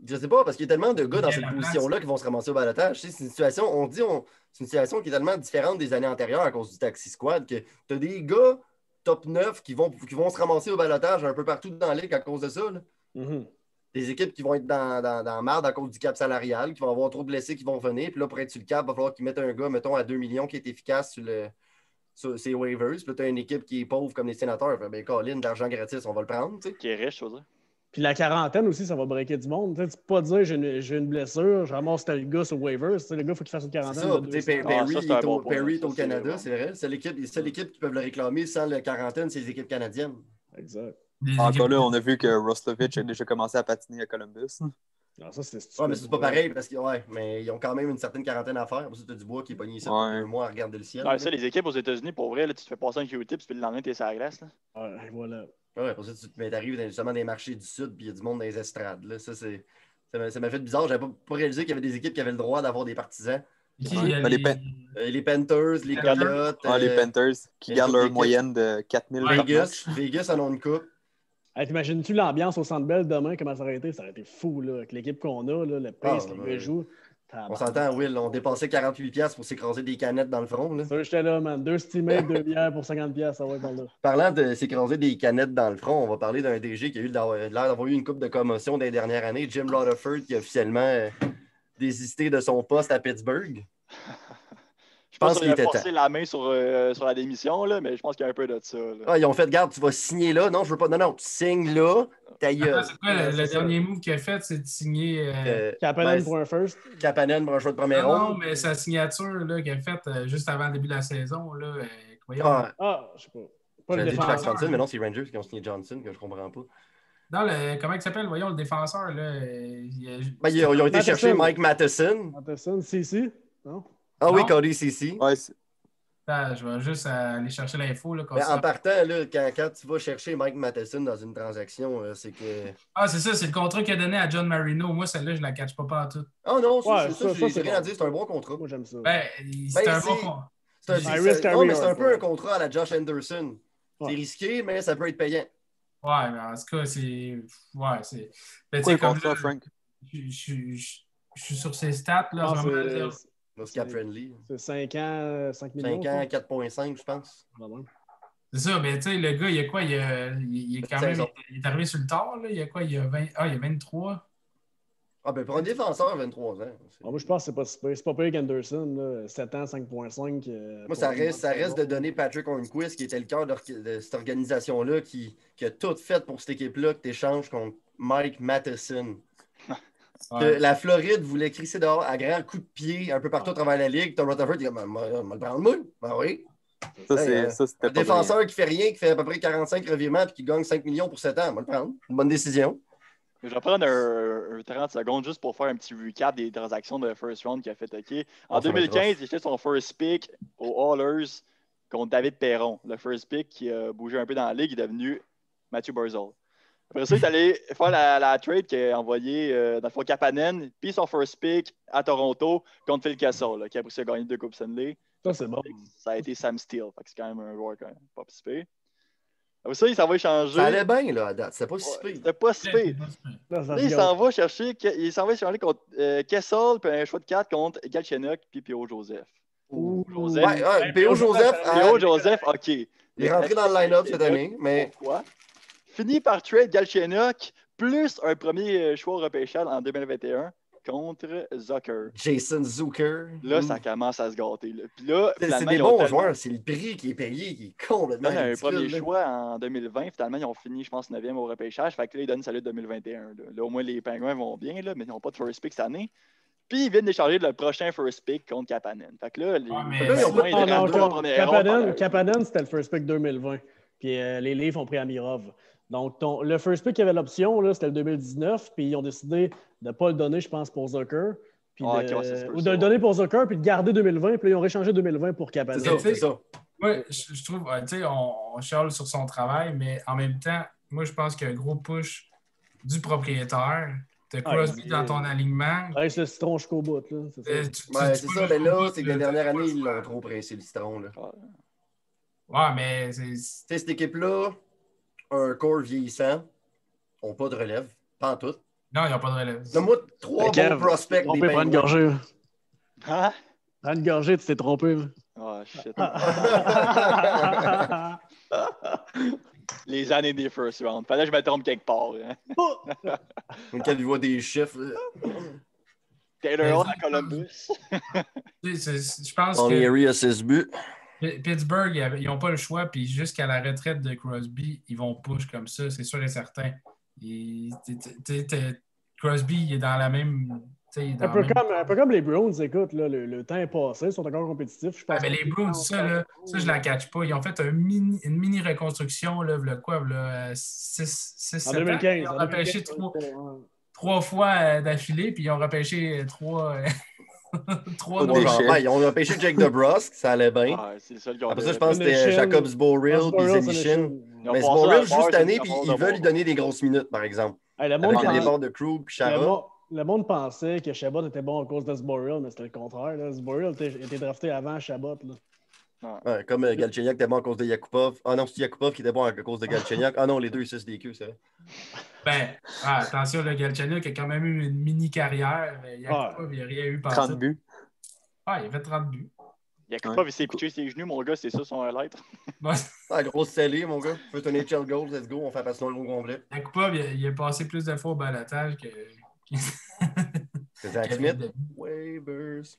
Je sais pas, parce qu'il y a tellement de gars dans cette position-là qui vont se ramasser au balotage. c'est une situation, on dit, c'est une situation qui est tellement différente des années antérieures à cause du Taxi Squad que tu as des gars top 9 qui vont, qui vont se ramasser au balotage un peu partout dans la ligue à cause de ça. Mm-hmm des équipes qui vont être dans, dans, dans marde à cause du cap salarial, qui vont avoir trop de blessés qui vont venir. Puis là, pour être sur le cap, il va falloir qu'ils mettent un gars, mettons, à 2 millions qui est efficace sur, le, sur ses waivers. Puis là, tu as une équipe qui est pauvre comme les sénateurs. Ben, Colin, d'argent gratis, on va le prendre. Qui est riche, je veux dire. Puis la quarantaine aussi, ça va breaker du monde. Tu peux pas dire j'ai une, une, blessure, je ramasse tel gars sur waivers. Le gars, il faut qu'il fasse une quarantaine. Ça, Perry, ah, Perry est au Canada, c'est vrai. C'est l'équipe équipe qui peuvent le réclamer sans la quarantaine, c'est les équipes canadiennes. Exact. Encore là, on a vu que Roslovich a déjà commencé à patiner à Columbus. Non, ça, c'est ouais, mais c'est pas pareil parce qu'ils ouais, mais ont quand même une certaine quarantaine à faire. Parce que tu as du bois qui est pogné ici ouais. mois à regarder le ciel. Non, ça, les équipes aux États-Unis, pour vrai, là, tu te fais passer un Q-tip, puis le lendemain, tu es sur la glace. Là. Ouais, voilà. Ouais, pour ça, tu arrives justement des marchés du Sud, puis il y a du monde dans les estrades. Là. Ça, c'est. Ça m'a fait bizarre. J'avais pas, pas réalisé qu'il y avait des équipes qui avaient le droit d'avoir des partisans. Qui, les... Les, euh, les, Panthers, les Coyotes. Ah, les euh, Panthers, qui gardent leur moyenne de 4000 Vegas, Vegas en ont une coupe. T'imagines-tu l'ambiance au Centre Bell demain, comment ça aurait été? Ça aurait été fou, là, avec l'équipe qu'on a, là, le pace ah, que joue. On s'entend, Will, on dépassait 48$ pour s'écraser des canettes dans le front. Là. Ça, j'étais là, man. Deux stimés, deux bières pour 50$, ça va être là. Parlant de s'écraser des canettes dans le front, on va parler d'un DG qui a eu l'air d'avoir eu une coupe de commotion des dernières années, Jim Rutherford, qui a officiellement euh, désisté de son poste à Pittsburgh. Je pense qu'il était forcé la main sur, euh, sur la démission, là, mais je pense qu'il y a un peu de ça. Ah, ils ont fait, garde, tu vas signer là. Non, je veux pas. Non, non, tu signes là. Ta gueule. C'est quoi le, dernier move qu'il a fait, c'est de signer. Euh... euh Kapanen ben, pour un first. Kapanen pour un choix de première ronde. Non, mais sa signature qu'il a faite euh, juste avant le début de la saison, là, voyons. Ah, ah je sais pas. Pas le défenseur. Johnson, mais non, c'est Rangers qui ont signé Johnson, que je comprends pas. Non, le, comment il s'appelle, voyons, le défenseur, là. Il ben, ils, ont, été chercher Mike Matheson. Matheson, si, si. Non? Ah oui, Cody CC. Ouais, je vais juste aller chercher l'info. En partant, là, quand, quand, tu vas chercher Mike Matheson dans une transaction, c'est que. Ah, c'est ça, c'est le contrat qu'il a donné à John Marino. Moi, celle-là, je la catch pas, pas tout. Ah non, ça, c'est rien à dire, c'est un bon contrat. Moi, j'aime ça. Ben, c'est ben, un bon contrat. Non, mais c'est un peu un contrat à la Josh Anderson. C'est risqué, mais ça peut être payant. Ouais, mais en tout cas, c'est. Ouais, c'est. Ben, contrat, Frank? Je suis sur ses stats, là. Ah, c'est friendly. C'est 5 ans, 5 millions. 5 ans, 4,5, je pense. C'est ça, mais tu sais, le gars, il y a quoi? Il, a, il, est quand même. Il est arrivé sur le tard, là. Il y a quoi? Il y a 20. Ah, il y a 23. Ah, ben pour un défenseur, 23 ans. Ah, moi, je pense que c'est pas, c'est pas pire qu'Anderson, 7 ans, 5,5. Euh, moi, ça reste, ça reste de donner Patrick Hornquist, qui était le cœur de, cette organisation-là, qui, qui, a tout fait pour cette équipe-là, que tu échanges contre Mike Matheson. La Floride voulait crisser dehors à grands coups de pied un peu partout à travers la ligue. Tom Rutherford dit ben, le prendre moi. Ben oui. Ça, c'est, un défenseur qui fait rien, qui fait à peu près 45 revirements et qui gagne 5 millions pour 7 ans. On va le prendre. Une bonne décision. Je vais prendre un, 30 secondes juste pour faire un petit recap des transactions de first round qu'il a fait. OK? En 2015, il fait son first pick aux Hallers contre David Perron. Le first pick qui a bougé un peu dans la ligue, il est devenu Matthew Barzell. Après ça, il est allé faire la, trade qui a envoyé euh, dans le fond Kapanen, puis son first pick à Toronto contre Phil Kessel, qui a pris gagné deux Coupes Stanley. Ça, c'est bon. Ça a été Sam Steele. C'est quand même un joueur quand même pas participé. Après ça, il s'en va échanger. Ça allait bien, là, à date. C'était pas si pire. C'était pas si pire. il s'en va chercher, il s'en va chercher contre euh, Kessel, puis un choix de 4 contre Galchenyuk, puis Pio Joseph. Joseph. Ouais, P.O. Joseph. P.O. Joseph, OK. Il est rentré dans le line-up cette année, mais. Pourquoi? Fini par trade Galchenyuk plus un premier choix au repêchage en 2021 contre Zucker. Jason Zucker. Là, ça commence à se gâter. Là. Puis là, c'est des bons joueurs. C'est le prix qui est payé qui est complètement là, un premier choix en 2020. Finalement, ils ont fini, je pense, 9e au repêchage. Fait que là, ils donnent salut 2021. Là. là. au moins, les Pingouins vont bien, là, mais ils n'ont pas de first pick cette année. Puis ils viennent d'échanger le prochain first pick contre Kapanen. Fait que là, les ouais, mais... là, ils ont Kapanen c'était le first pick 2020. Puis euh, les Leafs ont pris Amirov. Donc, ton, le first pick qui avait l'option, c'était le 2019, puis ils ont décidé de ne pas le donner, je pense, pour Zucker. Puis ah, de, ou de le donner pour Zucker, puis de garder 2020, puis ils ont réchangé 2020 pour Kapanen. C'est ça, c'est ça. Oui, je, je trouve, tu sais, on, on charle sur son travail, mais en même temps, moi, je pense qu'il y a un gros push du propriétaire T'as Crosby dans ton alignement. Ouais, c'est le citron jusqu'au bout. C'est ça, euh, ouais, c'est ça mais là, c'est que la dernière année, ils l'ont trop pressé, le citron. Là. Ouais, mais c'est. Tu sais, cette équipe-là, un corps vieillissant, ont pas de relève. Pas en tout. Non, ils n'ont pas de relève. Donne-moi trois bons prospects. Trompé, des prends une gorgée. Hein? Prends une gorgée, tu t'es trompé. Oh, shit. Les années des first round. Fallait que je me trompe quelque part. Hein. Quand il voit des chiffres. Taylor Hall à Columbus. je pense que. a 6 buts. Pittsburgh, ils n'ont pas le choix, puis jusqu'à la retraite de Crosby, ils vont push comme ça, c'est sûr et certain. Crosby, il est dans la même un peu, comme, un peu, comme, les Browns, écoute, là, le, temps est passé, ils sont encore compétitifs. Je pense ah, mais les Browns, ça, là, ça, je la catch pas. Ils ont fait un mini, une mini reconstruction, là, le quoi, là, 6, en 2015. Ils ont repêché trois, trois, fois euh, d'affilée, puis ils ont repêché trois. Trois ouais, ils ont repêché Jake DeBrusque, ça allait bien. c'est ça, Après ça, je pense que c'était Jacobs Borrell puis Zenichin. Mais c'est Borrell juste cette année, puis ils veulent lui donner des grosses minutes, par exemple. Hey, le Avec le départ de Krug puis Chara le monde pensait que Chabot était bon à cause de Sboril, mais c'était le contraire. Sboril était, drafté avant Chabot. Ouais, comme euh, Galchenyuk était bon à cause de Yakupov. Ah non, c'est Yakupov qui était bon à cause de Galchenyuk. Ah non, les deux, ils se des c'est vrai. Ben, ah, attention, le Galchenyuk a quand même eu une mini carrière. Mais Yakupov, il n'a rien eu par 30 buts. Ah, il a fait 30 buts. Yakupov, il s'est pitché ses genoux, mon gars, c'est ça son highlight. ah, grosse scellée, mon gars. Fais un HL goal, let's go, on fait passer le complet. Yakupov, il, il a passé plus de fois au balatage que c'est Zach Smith? Waivers.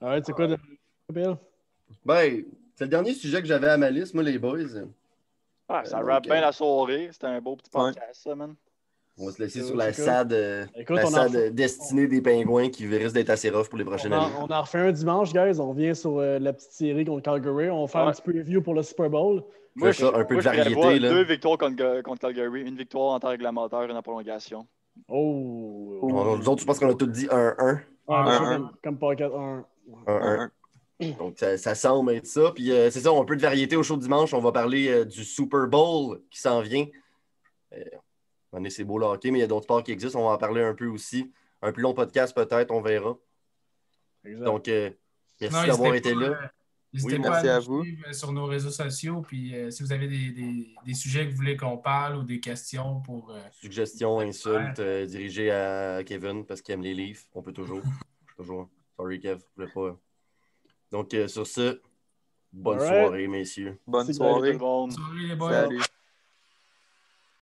Alright, c'est quoi de Bill? Ben, c'est le dernier sujet que j'avais à ma liste, moi, les boys. Ah, ça euh, bien la soirée. C'était un beau petit podcast, ça, man. On va se laisser sur la SAD, euh, la SAD destinée des pingouins qui risque d'être assez rough pour les prochaines années. On a refait un dimanche, guys. On revient sur euh, la petite série contre Calgary. On va faire un petit preview pour le Super Bowl. Moi, ça, un peu de variété. Là. Deux victoires contre, contre, Calgary, une victoire en temps réglementaire et une en prolongation. Oh! nous autres, je pense qu'on a tous dit 1-1. Ah, comme Pocket 1. 1-1. Donc, ça, ça, semble être ça. Puis, euh, c'est ça, on a un peu de variété au show dimanche. On va parler euh, du Super Bowl qui s'en vient. Euh, on est c'est beau le hockey, mais il y a d'autres sports qui existent. On va en parler un peu aussi. Un plus long podcast, peut-être, on verra. Donc, merci d'avoir été là. N'hésitez pas à, nous suivre euh, sur nos réseaux sociaux. Puis euh, si vous avez des, sujets que vous voulez qu'on parle ou des questions pour. Euh, Suggestions, insultes dirigées à Kevin parce qu'il aime les livres, on peut toujours. toujours. Sorry, Kev, je voulais pas. Donc, sur ce, bonne soirée, messieurs. Bonne soirée. Bonne soirée, les boys. Salut.